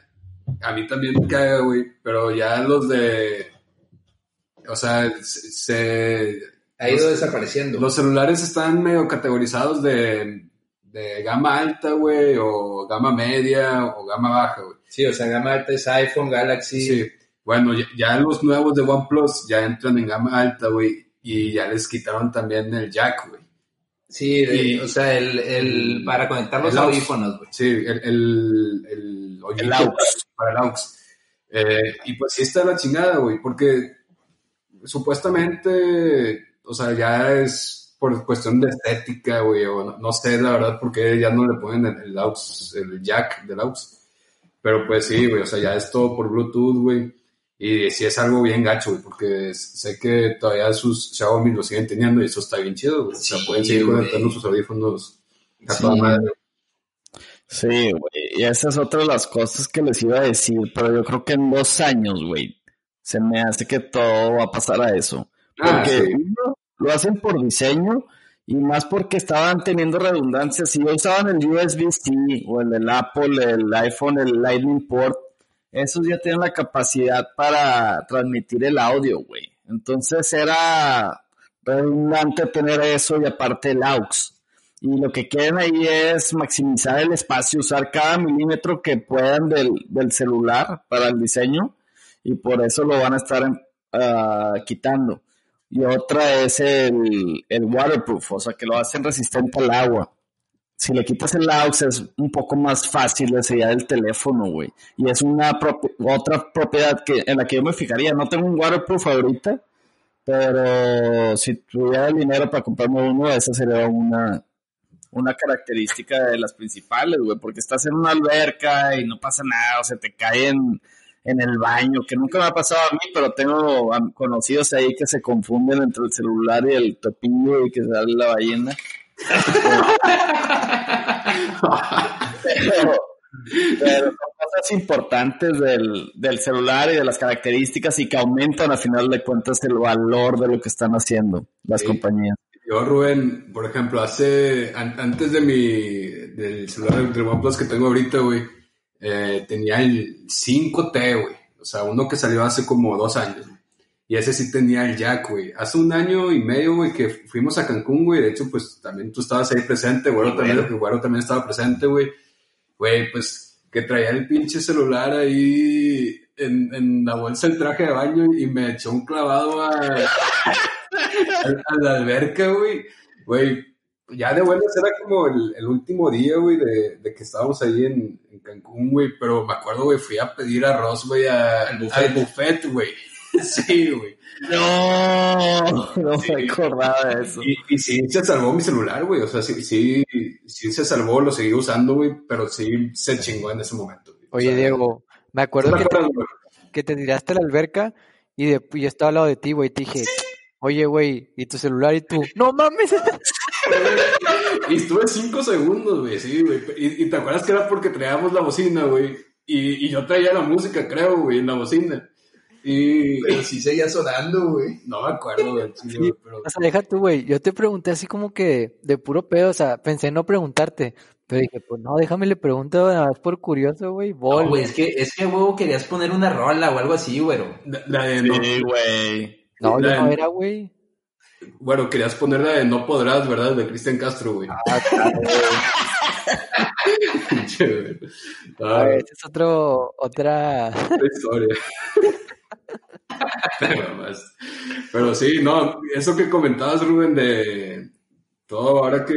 a mí también me caga, güey, pero ya los de, o sea, se, ha ido desapareciendo. los celulares están medio categorizados de, de gama alta, güey, o gama media, o gama baja, güey. Sí, o sea, gama alta es iPhone, Galaxy. Sí, bueno, ya, ya los nuevos de OnePlus ya entran en gama alta, güey, y ya les quitaron tamén el jack, güey. Sí, de- Y- o sea, el, el para conectar los audífonos, güey. Sí, el, el, El aux. Para el aux. Eh, y pues sí está la chingada, güey, porque supuestamente, o sea, ya es por cuestión de estética, güey, o no, no sé la verdad por qué ya no le ponen el, el aux, el jack del aux. Pero pues sí, güey, o sea, ya es todo por Bluetooth, güey. Y sí es algo bien gacho, güey, porque sé que todavía sus Xiaomi lo siguen teniendo y eso está bien chido, güey. O sea, pueden seguir conectando sus audífonos a Sí. toda madre. Sí, güey. Y esa es otra de las cosas que les iba a decir, pero yo creo que en dos años, güey, se me hace que todo va a pasar a eso. Ah, Porque sí. lo hacen por diseño y más porque estaban teniendo redundancias. Si ya usaban el USB-C o el del Apple, el iPhone, el Lightning Port, esos ya tienen la capacidad para transmitir el audio, güey. Entonces era redundante tener eso y aparte el aux. Y lo que quieren ahí es maximizar el espacio, usar cada milímetro que puedan del, del celular para el diseño y por eso lo van a estar ah, quitando. Y otra es el, el waterproof, o sea que lo hacen resistente al agua. Si le quitas el aux es un poco más fácil de sellar el teléfono, güey. Y es una otra propiedad que, en la que yo me fijaría. No tengo un waterproof ahorita, pero si tuviera el dinero para comprarme uno, esa sería una, una característica de las principales, güey, porque estás en una alberca y no pasa nada, o sea, te caen en el baño, que nunca me ha pasado a mí, pero tengo conocidos ahí que se confunden entre el celular y el topillo y que sale la ballena. pero, pero son cosas importantes del, del celular y de las características y que aumentan a final de cuentas el valor de lo que están haciendo las Sí. compañías. Yo, Rubén, por ejemplo, hace, an- antes de mi, del celular del OnePlus que tengo ahorita, güey, eh, tenía el 5T, güey. O sea, uno que salió hace como dos años. güey. Y ese sí tenía el jack, güey. Hace un año y medio, güey, que fuimos a Cancún, güey. De hecho, pues también tú estabas ahí presente, güero también, güero también estaba presente, güey. Güey, pues que traía el pinche celular ahí en, en la bolsa del traje de baño y me echó un clavado a, a, a la alberca, güey. Güey, ya de buenas era como el, el último día, güey, de, de que estábamos ahí en, en Cancún, güey. Pero me acuerdo, güey, fui a pedir arroz, güey, a- Al buffet. al buffet, güey. Sí, güey. No, no Sí. me acordaba de eso. Y, y sí se salvó mi celular, güey. O sea, sí, sí, sí se salvó, lo seguí usando, güey, pero sí se chingó en ese momento. güey. O Oye, sea, Diego, me ¿tú acuerdo que te, que te tiraste a la alberca y, de, y yo estaba al lado de ti, güey. Te dije, oye, güey, ¿y tu celular? Y tú, no mames. Y estuve cinco segundos, güey, sí, güey. Y, y te acuerdas que era porque traíamos la bocina, güey. Y, y yo traía la música, creo, güey, en la bocina. Y Pero sí seguía sonando, güey. no me acuerdo, güey, güey, pero O sea, deja tú, güey. Yo te pregunté así como que de puro pedo, o sea, pensé en no preguntarte. Pero dije, pues no, déjame le pregunto nada más por curioso, güey. No, Bol. güey, es que, es que, huevo, querías poner una rola o algo así, güero. la, la de no, Sí, güey. no, yo la- no era, güey. Bueno, querías poner la de No Podrás, ¿verdad? De Cristian Castro, güey. Ah, claro, Ah, ver, esa es otro, otra. otra historia. pero, sí, no, eso que comentabas, Rubén, de todo ahora que,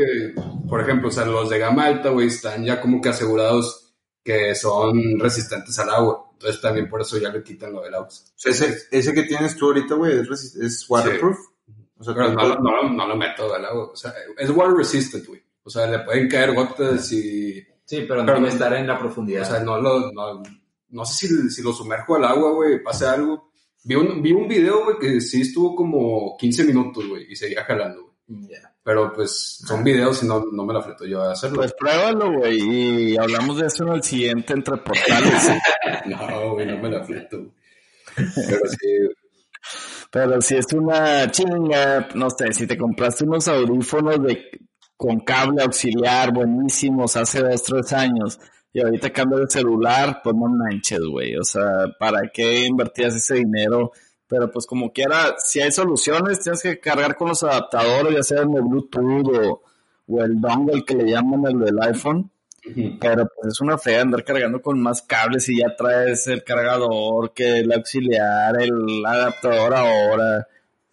por ejemplo, o sea, los de gama alta, güey, están ya como que asegurados que son resistentes al agua. Entonces también por eso ya le quitan lo del agua. O sea, ese, ese que tienes tú ahorita, güey, es, es waterproof. O sea, Pero no, lo- no, no lo meto al agua. O sea, es water resistant, güey. O sea, le pueden caer gotas y Sí, pero no Pero debe no- estar en la profundidad. O sea, no lo, no, no sé si, si lo sumerjo al agua, güey, pase algo. Vi un, vi un video, güey, que sí estuvo como 15 minutos, güey, y seguía jalando, güey. Ya. Pero pues son videos y no, no me la fleto yo a hacerlo. Pues pruébalo, güey, y hablamos de eso en el siguiente entre portales. no, güey, no me la fleto. güey. Pero sí. Pero si es una chinga, no sé, si te compraste unos audífonos de con cable auxiliar buenísimos hace dos, tres años y ahorita cambias de celular, pues no manches, güey. O sea, ¿para qué invertías ese dinero? Pero pues como quiera, si hay soluciones, tienes que cargar con los adaptadores, ya sea en el Bluetooth o, o el dongle que le llaman el del iPhone. Pero pues es una fea andar cargando con más cables y ya traes el cargador, que el auxiliar, el adaptador ahora.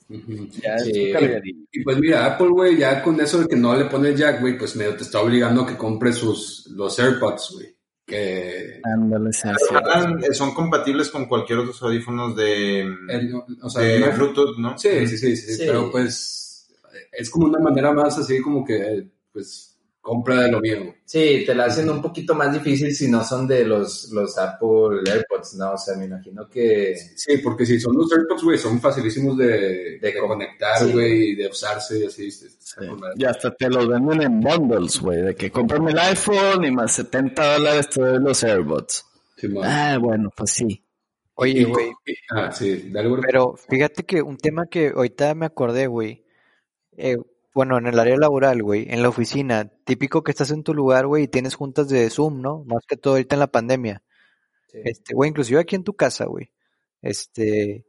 Ya es Sí. un. Y pues mira, Apple, güey, ya con eso de que no le pone jack, güey, pues medio te está obligando a que compres sus, los AirPods, güey. Que, Ándale, sí, sí. Ah, son compatibles con cualquier otro audífonos de, el- o sea, de no- Bluetooth, ¿no? Sí, sí, sí, sí, Sí. pero pues es como una manera más así como que, pues, compra de lo güey. Sí, te la hacen un poquito más difícil si no son de los, los Apple AirPods, ¿no? O sea, me imagino que... Sí, porque si son los AirPods, güey, son facilísimos de, de con- conectar, sí. güey, y de usarse y así. está Sí. Y hasta te los venden en bundles, güey, de que cómprame el iPhone y más 70 dólares te doy los AirBots. Simón. Ah, bueno, pues sí. Oye, güey, Ah, sí, dale, pero fíjate que un tema que ahorita me acordé, güey. eh, bueno, en el área laboral, güey, en la oficina, típico que estás en tu lugar, güey, y tienes juntas de Zoom, ¿no? Más que todo ahorita en la pandemia. Este, güey, inclusive aquí en tu casa, güey. Este,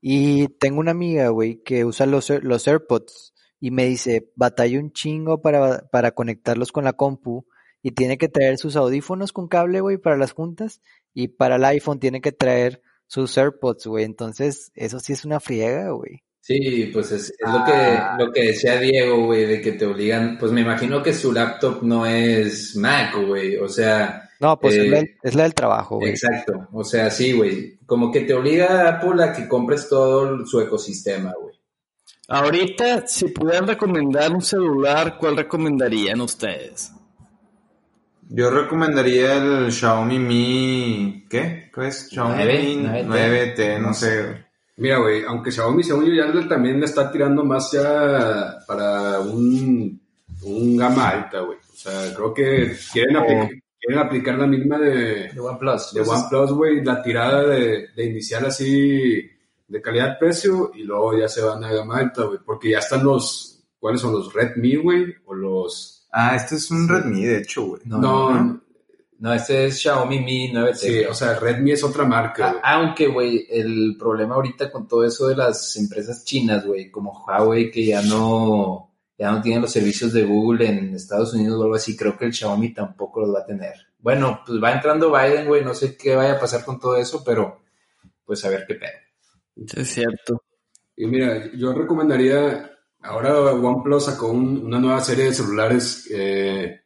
y tengo una amiga, güey, que usa los, los AirPods y me dice, batalla un chingo para, para conectarlos con la compu y tiene que traer sus audífonos con cable, güey, para las juntas y para el iPhone tiene que traer sus AirPods, güey. Entonces, eso sí es una friega, güey. Sí, pues es, es lo que lo que decía Diego, güey, de que te obligan, pues me imagino que su laptop no es Mac, güey, o sea, No, pues es, Eh, la, del- es la del trabajo, güey. exacto, o sea, sí, güey, como que te obliga Apple a que compres todo su ecosistema, güey. Ahorita, si pudieran recomendar un celular, ¿cuál recomendarían ustedes? Yo recomendaría el Xiaomi Mi, ¿qué? ¿Qué es? Xiaomi Nueve, Mi nueve T. 9T, no sé. güey. Mira, güey, aunque Xiaomi, según yo, ya también le está tirando más ya para un, un gama alta, güey. O sea, creo que quieren, apli- quieren aplicar la misma de, De OnePlus. de OnePlus, güey, la tirada de, de iniciar así de calidad-precio y luego ya se van a gama alta, güey, porque ya están los, ¿cuáles son los Redmi, güey? O los... Ah, este es un Redmi, de hecho, güey. No, No, no, no, este es Xiaomi Mi 9T. sí, o sea, Redmi es otra marca, Ah, güey. Aunque, güey, el problema ahorita con todo eso de las empresas chinas, güey, como Huawei, que ya no, ya no tienen los servicios de Google en Estados Unidos o algo así, creo que el Xiaomi tampoco los va a tener. Bueno, pues va entrando Biden, güey, no sé qué vaya a pasar con todo eso, pero pues a ver qué pedo. Sí, es cierto. Y mira, yo recomendaría, ahora OnePlus sacó un- una nueva serie de celulares eh,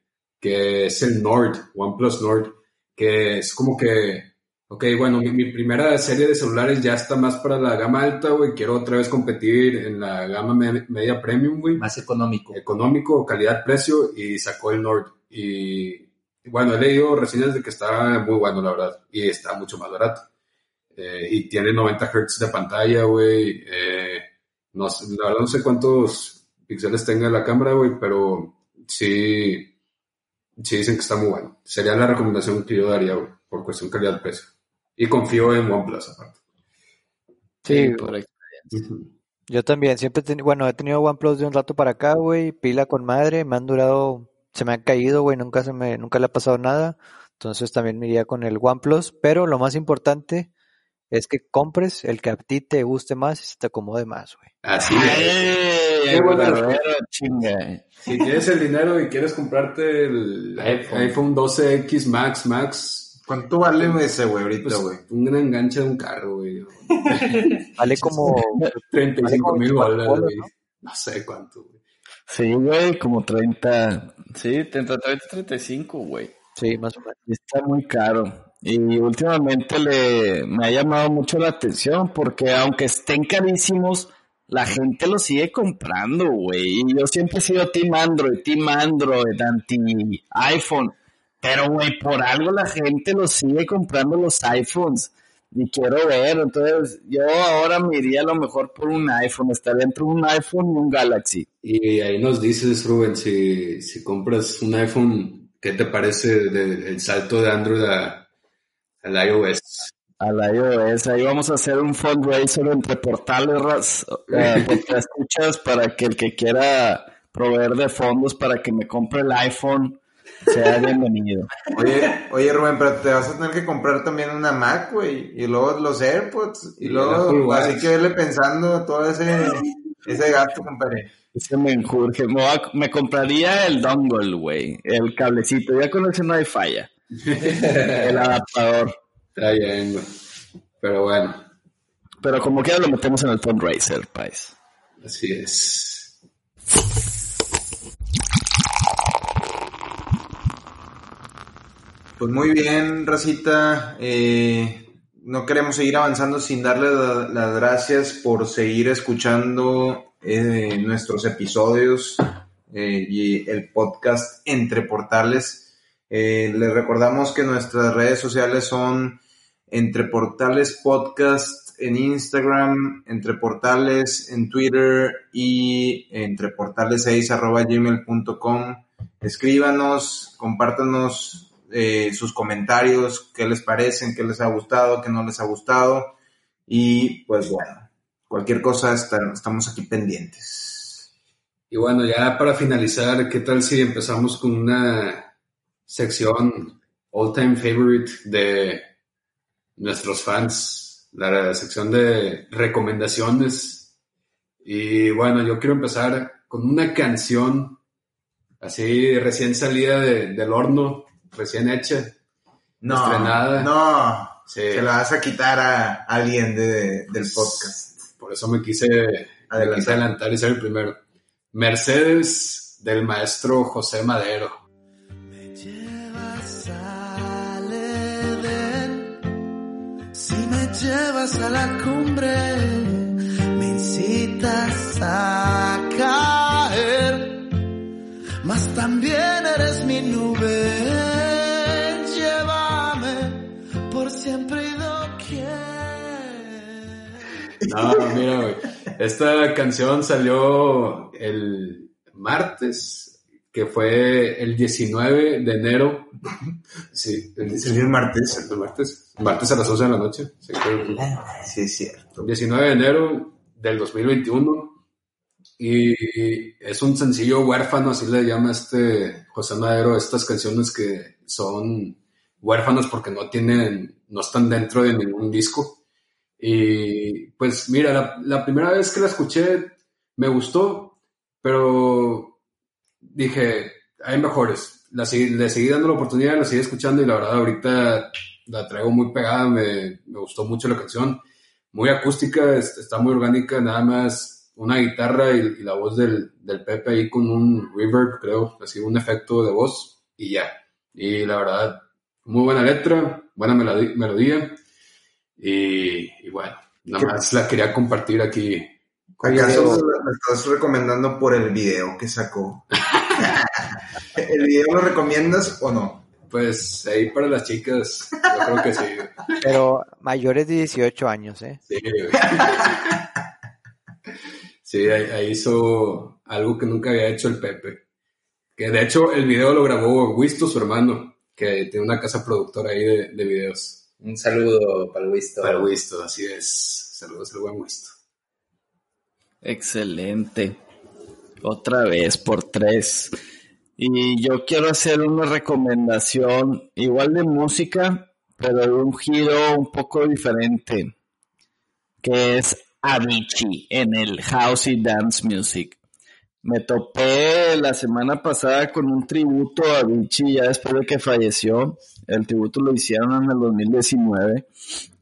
que es el Nord, OnePlus Nord, que es como que, ok, bueno, mi, mi primera serie de celulares ya está más para la gama alta, güey, quiero otra vez competir en la gama me- media premium, güey, Más económico. económico, calidad-precio, y sacó el Nord. Y bueno, he leído reseñas de que está muy bueno, la verdad, y está mucho más barato. Eh, y tiene 90 Hz de pantalla, güey. Eh, no sé, la verdad no sé cuántos píxeles tenga la cámara, güey, pero sí, sí dicen que está muy bueno. Sería la recomendación que yo daría, güey, por cuestión calidad-precio. Y confío en OnePlus, aparte. Sí, por ahí. yo también. Siempre, bueno, he tenido OnePlus de un rato para acá, güey. Pila con madre. Me han durado, se me han caído, güey. Nunca se me, nunca le ha pasado nada. Entonces también me iría con el OnePlus. Pero lo más importante es que compres el que a ti te guste más y se te acomode más, güey. Así es. ¡Ay! Qué buena chinga. Si tienes el dinero y quieres comprarte el iPhone. iPhone 12X Max Max, ¿Cuánto vale ese, güey, ahorita, Pues, güey? un enganche de un carro, güey. Vale como 35 mil Polo, güey. ¿no? No sé cuánto, güey. Sí, güey, como 30. Sí, 30, 30, 35, güey. Sí, más o menos. Está muy caro. Y últimamente le, me ha llamado mucho la atención porque aunque estén carísimos, la gente los sigue comprando, güey. Y yo siempre he sido Team Android, Team Android, anti iPhone. Pero, güey, por algo la gente los sigue comprando los iPhones. Y quiero ver, entonces yo ahora me iría a lo mejor por un iPhone, estaría entre un iPhone y un Galaxy. Y ahí nos dices, Rubén, si, si compras un iPhone, ¿qué te parece de- el salto de Android a, al iOS? Al iOS, ahí vamos a hacer un fundraiser entre portales, eh, escuchas para que el que quiera proveer de fondos para que me compre el iPhone sea bienvenido. Oye, oye, Rubén, pero te vas a tener que comprar también una Mac, güey, y luego los AirPods, y Y luego, Watch. así que verle pensando todo ese, ese gasto, compadre. Ese me enjurge. Me, me compraría el dongle, güey, el cablecito, ya con ese no hay falla. El adaptador. Está bien, güey. Pero bueno, Pero como quiera lo metemos en el fundraiser, país. así es. Pues muy bien, Racita. Eh, no queremos seguir avanzando sin darle la- las gracias por seguir escuchando eh, nuestros episodios eh, y el podcast Entre Portales. Eh, les recordamos que nuestras redes sociales son Entre Portales Podcast en Instagram, Entre Portales en Twitter y entreportales6 arroba gmail.com. Escríbanos, compártanos eh, sus comentarios, qué les parecen, qué les ha gustado, qué no les ha gustado. Y pues bueno, cualquier cosa estamos aquí pendientes. Y bueno, ya para finalizar, ¿qué tal si empezamos con una sección all time favorite de nuestros fans? La sección de recomendaciones. Y bueno, yo quiero empezar con una canción así recién salida de- del horno, recién hecha. No, Estrenada. no, Sí, se la vas a quitar a alguien de- del podcast. por eso me quise, me Adelante. quise adelantar y ser el primero. Mercedes del maestro José Madero. Llevas a la cumbre, me incitas a caer, mas también eres mi nube, llévame por siempre y doquier. No, mira, güey. Esta canción salió el martes, que fue el 19 de enero. Sí, el 19 el martes. el martes. Martes a las 11 de la noche. Sí, es cierto. 19 de enero del 2021. Y es un sencillo huérfano, así le llama este José Madero, estas canciones que son huérfanos porque no tienen, no están dentro de ningún disco. Y pues mira, la, la primera vez que la escuché me gustó, pero dije, hay mejores. La, le seguí dando la oportunidad, la seguí escuchando y la verdad ahorita la traigo muy pegada, me, me gustó mucho la canción muy acústica, es- está muy orgánica, nada más una guitarra y, y la voz del, del Pepe ahí con un reverb, creo, así un efecto de voz y ya. Y la verdad, muy buena letra, buena melodía y, y bueno, nada más la quería compartir aquí. ¿Acaso me estás recomendando por el video que sacó? ¿El video lo recomiendas o no? Pues ahí para las chicas, yo creo que sí. Pero mayores de 18 años, ¿eh? Sí, güey. Sí, ahí, ahí hizo algo que nunca había hecho el Pepe. Que de hecho el video lo grabó Wisto, su hermano, que tiene una casa productora ahí de, de videos. Un saludo para el Wisto. Para Wisto, así es. Saludos al buen Wisto. Excelente. Otra vez por tres. Y yo quiero hacer una recomendación igual de música, pero de un giro un poco diferente, que es Avicii en el House y Dance Music. Me topé la semana pasada con un tributo a Avicii ya después de que falleció El tributo lo hicieron en el 2019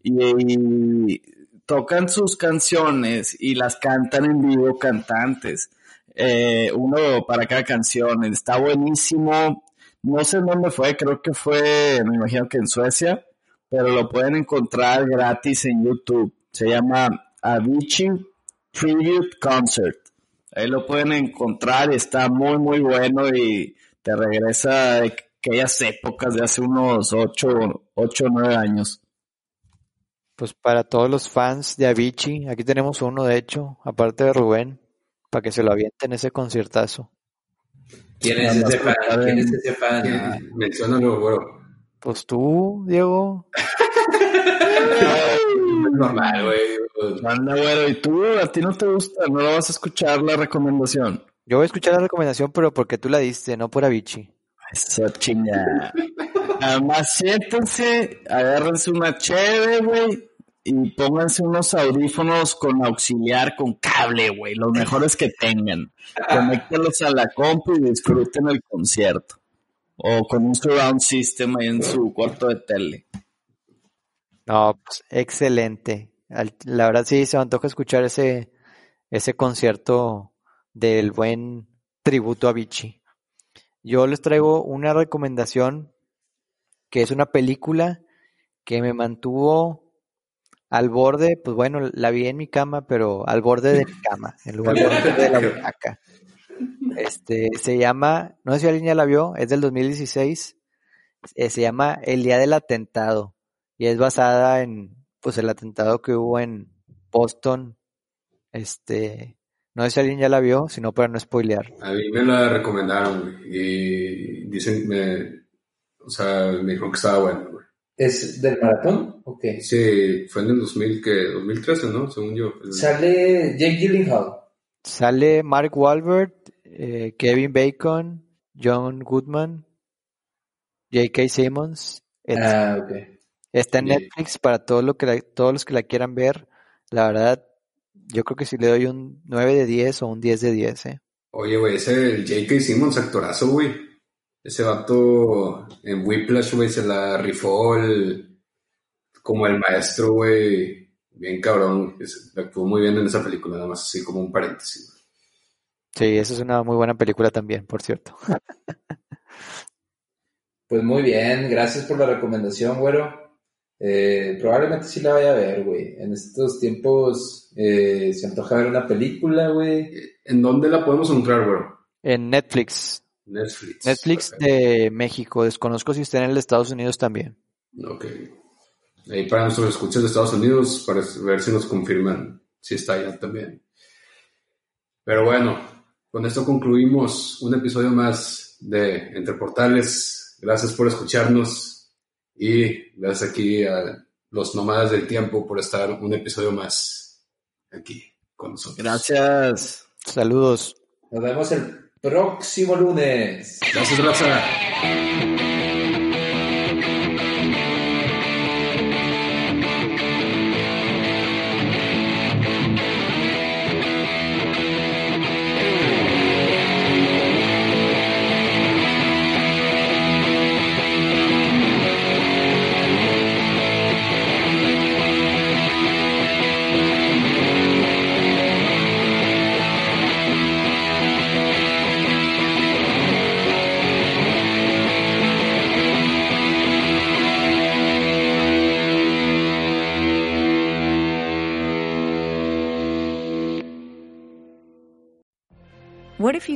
y, tocan sus canciones y las cantan en vivo cantantes. Eh, uno para cada canción. Está buenísimo. No sé dónde fue, creo que fue, me imagino que en Suecia, pero lo pueden encontrar gratis en YouTube. Se llama Avicii Tribute Concert. Ahí lo pueden encontrar está muy, muy bueno y te regresa a aquellas épocas de hace unos 8 o 9 años. Pues para todos los fans de Avicii, aquí tenemos uno de hecho, aparte de Rubén, para que se lo avienten ese conciertazo. ¿Quién es ese fan? ¿Quién es ese fan? Menciónalo, güero. Pues tú, Diego. Normal, güey. Anda, güero, ¿y tú? ¿A ti no te gusta? ¿No lo vas a escuchar la recomendación? Yo voy a escuchar la recomendación, pero porque tú la diste, no por Avicii. Eso chinga. Además, siéntense, agárrense una chévere, güey, y pónganse unos audífonos con auxiliar, con cable, güey, los mejores que tengan. Conéctenlos a la compu y disfruten el concierto. O con un surround system ahí en su cuarto de tele. No, pues excelente. La verdad sí se me antoja escuchar ese, ese concierto del buen tributo a Vichy. Yo les traigo una recomendación que es una película que me mantuvo al borde, pues bueno, la vi en mi cama, pero al borde de mi cama, en lugar de, la butaca. Este, se llama, no sé si alguien ya la vio, es del 2016, eh, se llama El Día del Atentado y es basada en, pues el atentado que hubo en Boston, este, no sé si alguien ya la vio, sino para no spoilear. A mí me la recomendaron, y dicen, me, o sea, me dijeron que estaba bueno, güey. ¿Es del maratón? Ok. Sí, fue en el 2000, que 2013, ¿no? Según yo. Sale Jake Gyllenhaal. Sale Mark Wahlberg, eh, Kevin Bacon, John Goodman, J.K. Simmons. Ah, ok. Está en Netflix para todo lo que todos los que la quieran ver. La verdad, yo creo que si le doy un 9 de 10 o un 10 de 10, ¿eh? Oye, güey, ese el J.K. Simmons, actorazo, güey. Ese vato en Whiplash, güey, se la rifó el, como el maestro, güey. Bien cabrón. Actuó muy bien en esa película, nada más así como un paréntesis. Sí, esa es una muy buena película también, por cierto. pues muy bien, gracias por la recomendación, güero. Eh, probablemente sí la vaya a ver, güey. En estos tiempos eh, se antoja ver una película, güey. ¿En dónde la podemos encontrar, güey? En Netflix. Netflix. Netflix de México. Desconozco si está en el de Estados Unidos también. Ok. Ahí para nuestros escuchas de Estados Unidos, para ver si nos confirman si está allá también. Pero bueno, con esto concluimos un episodio más de Entre Portales. Gracias por escucharnos. Y gracias aquí a los nómadas del tiempo por estar un episodio más aquí con nosotros. Gracias. Saludos. Nos vemos el próximo lunes. Gracias, Raza.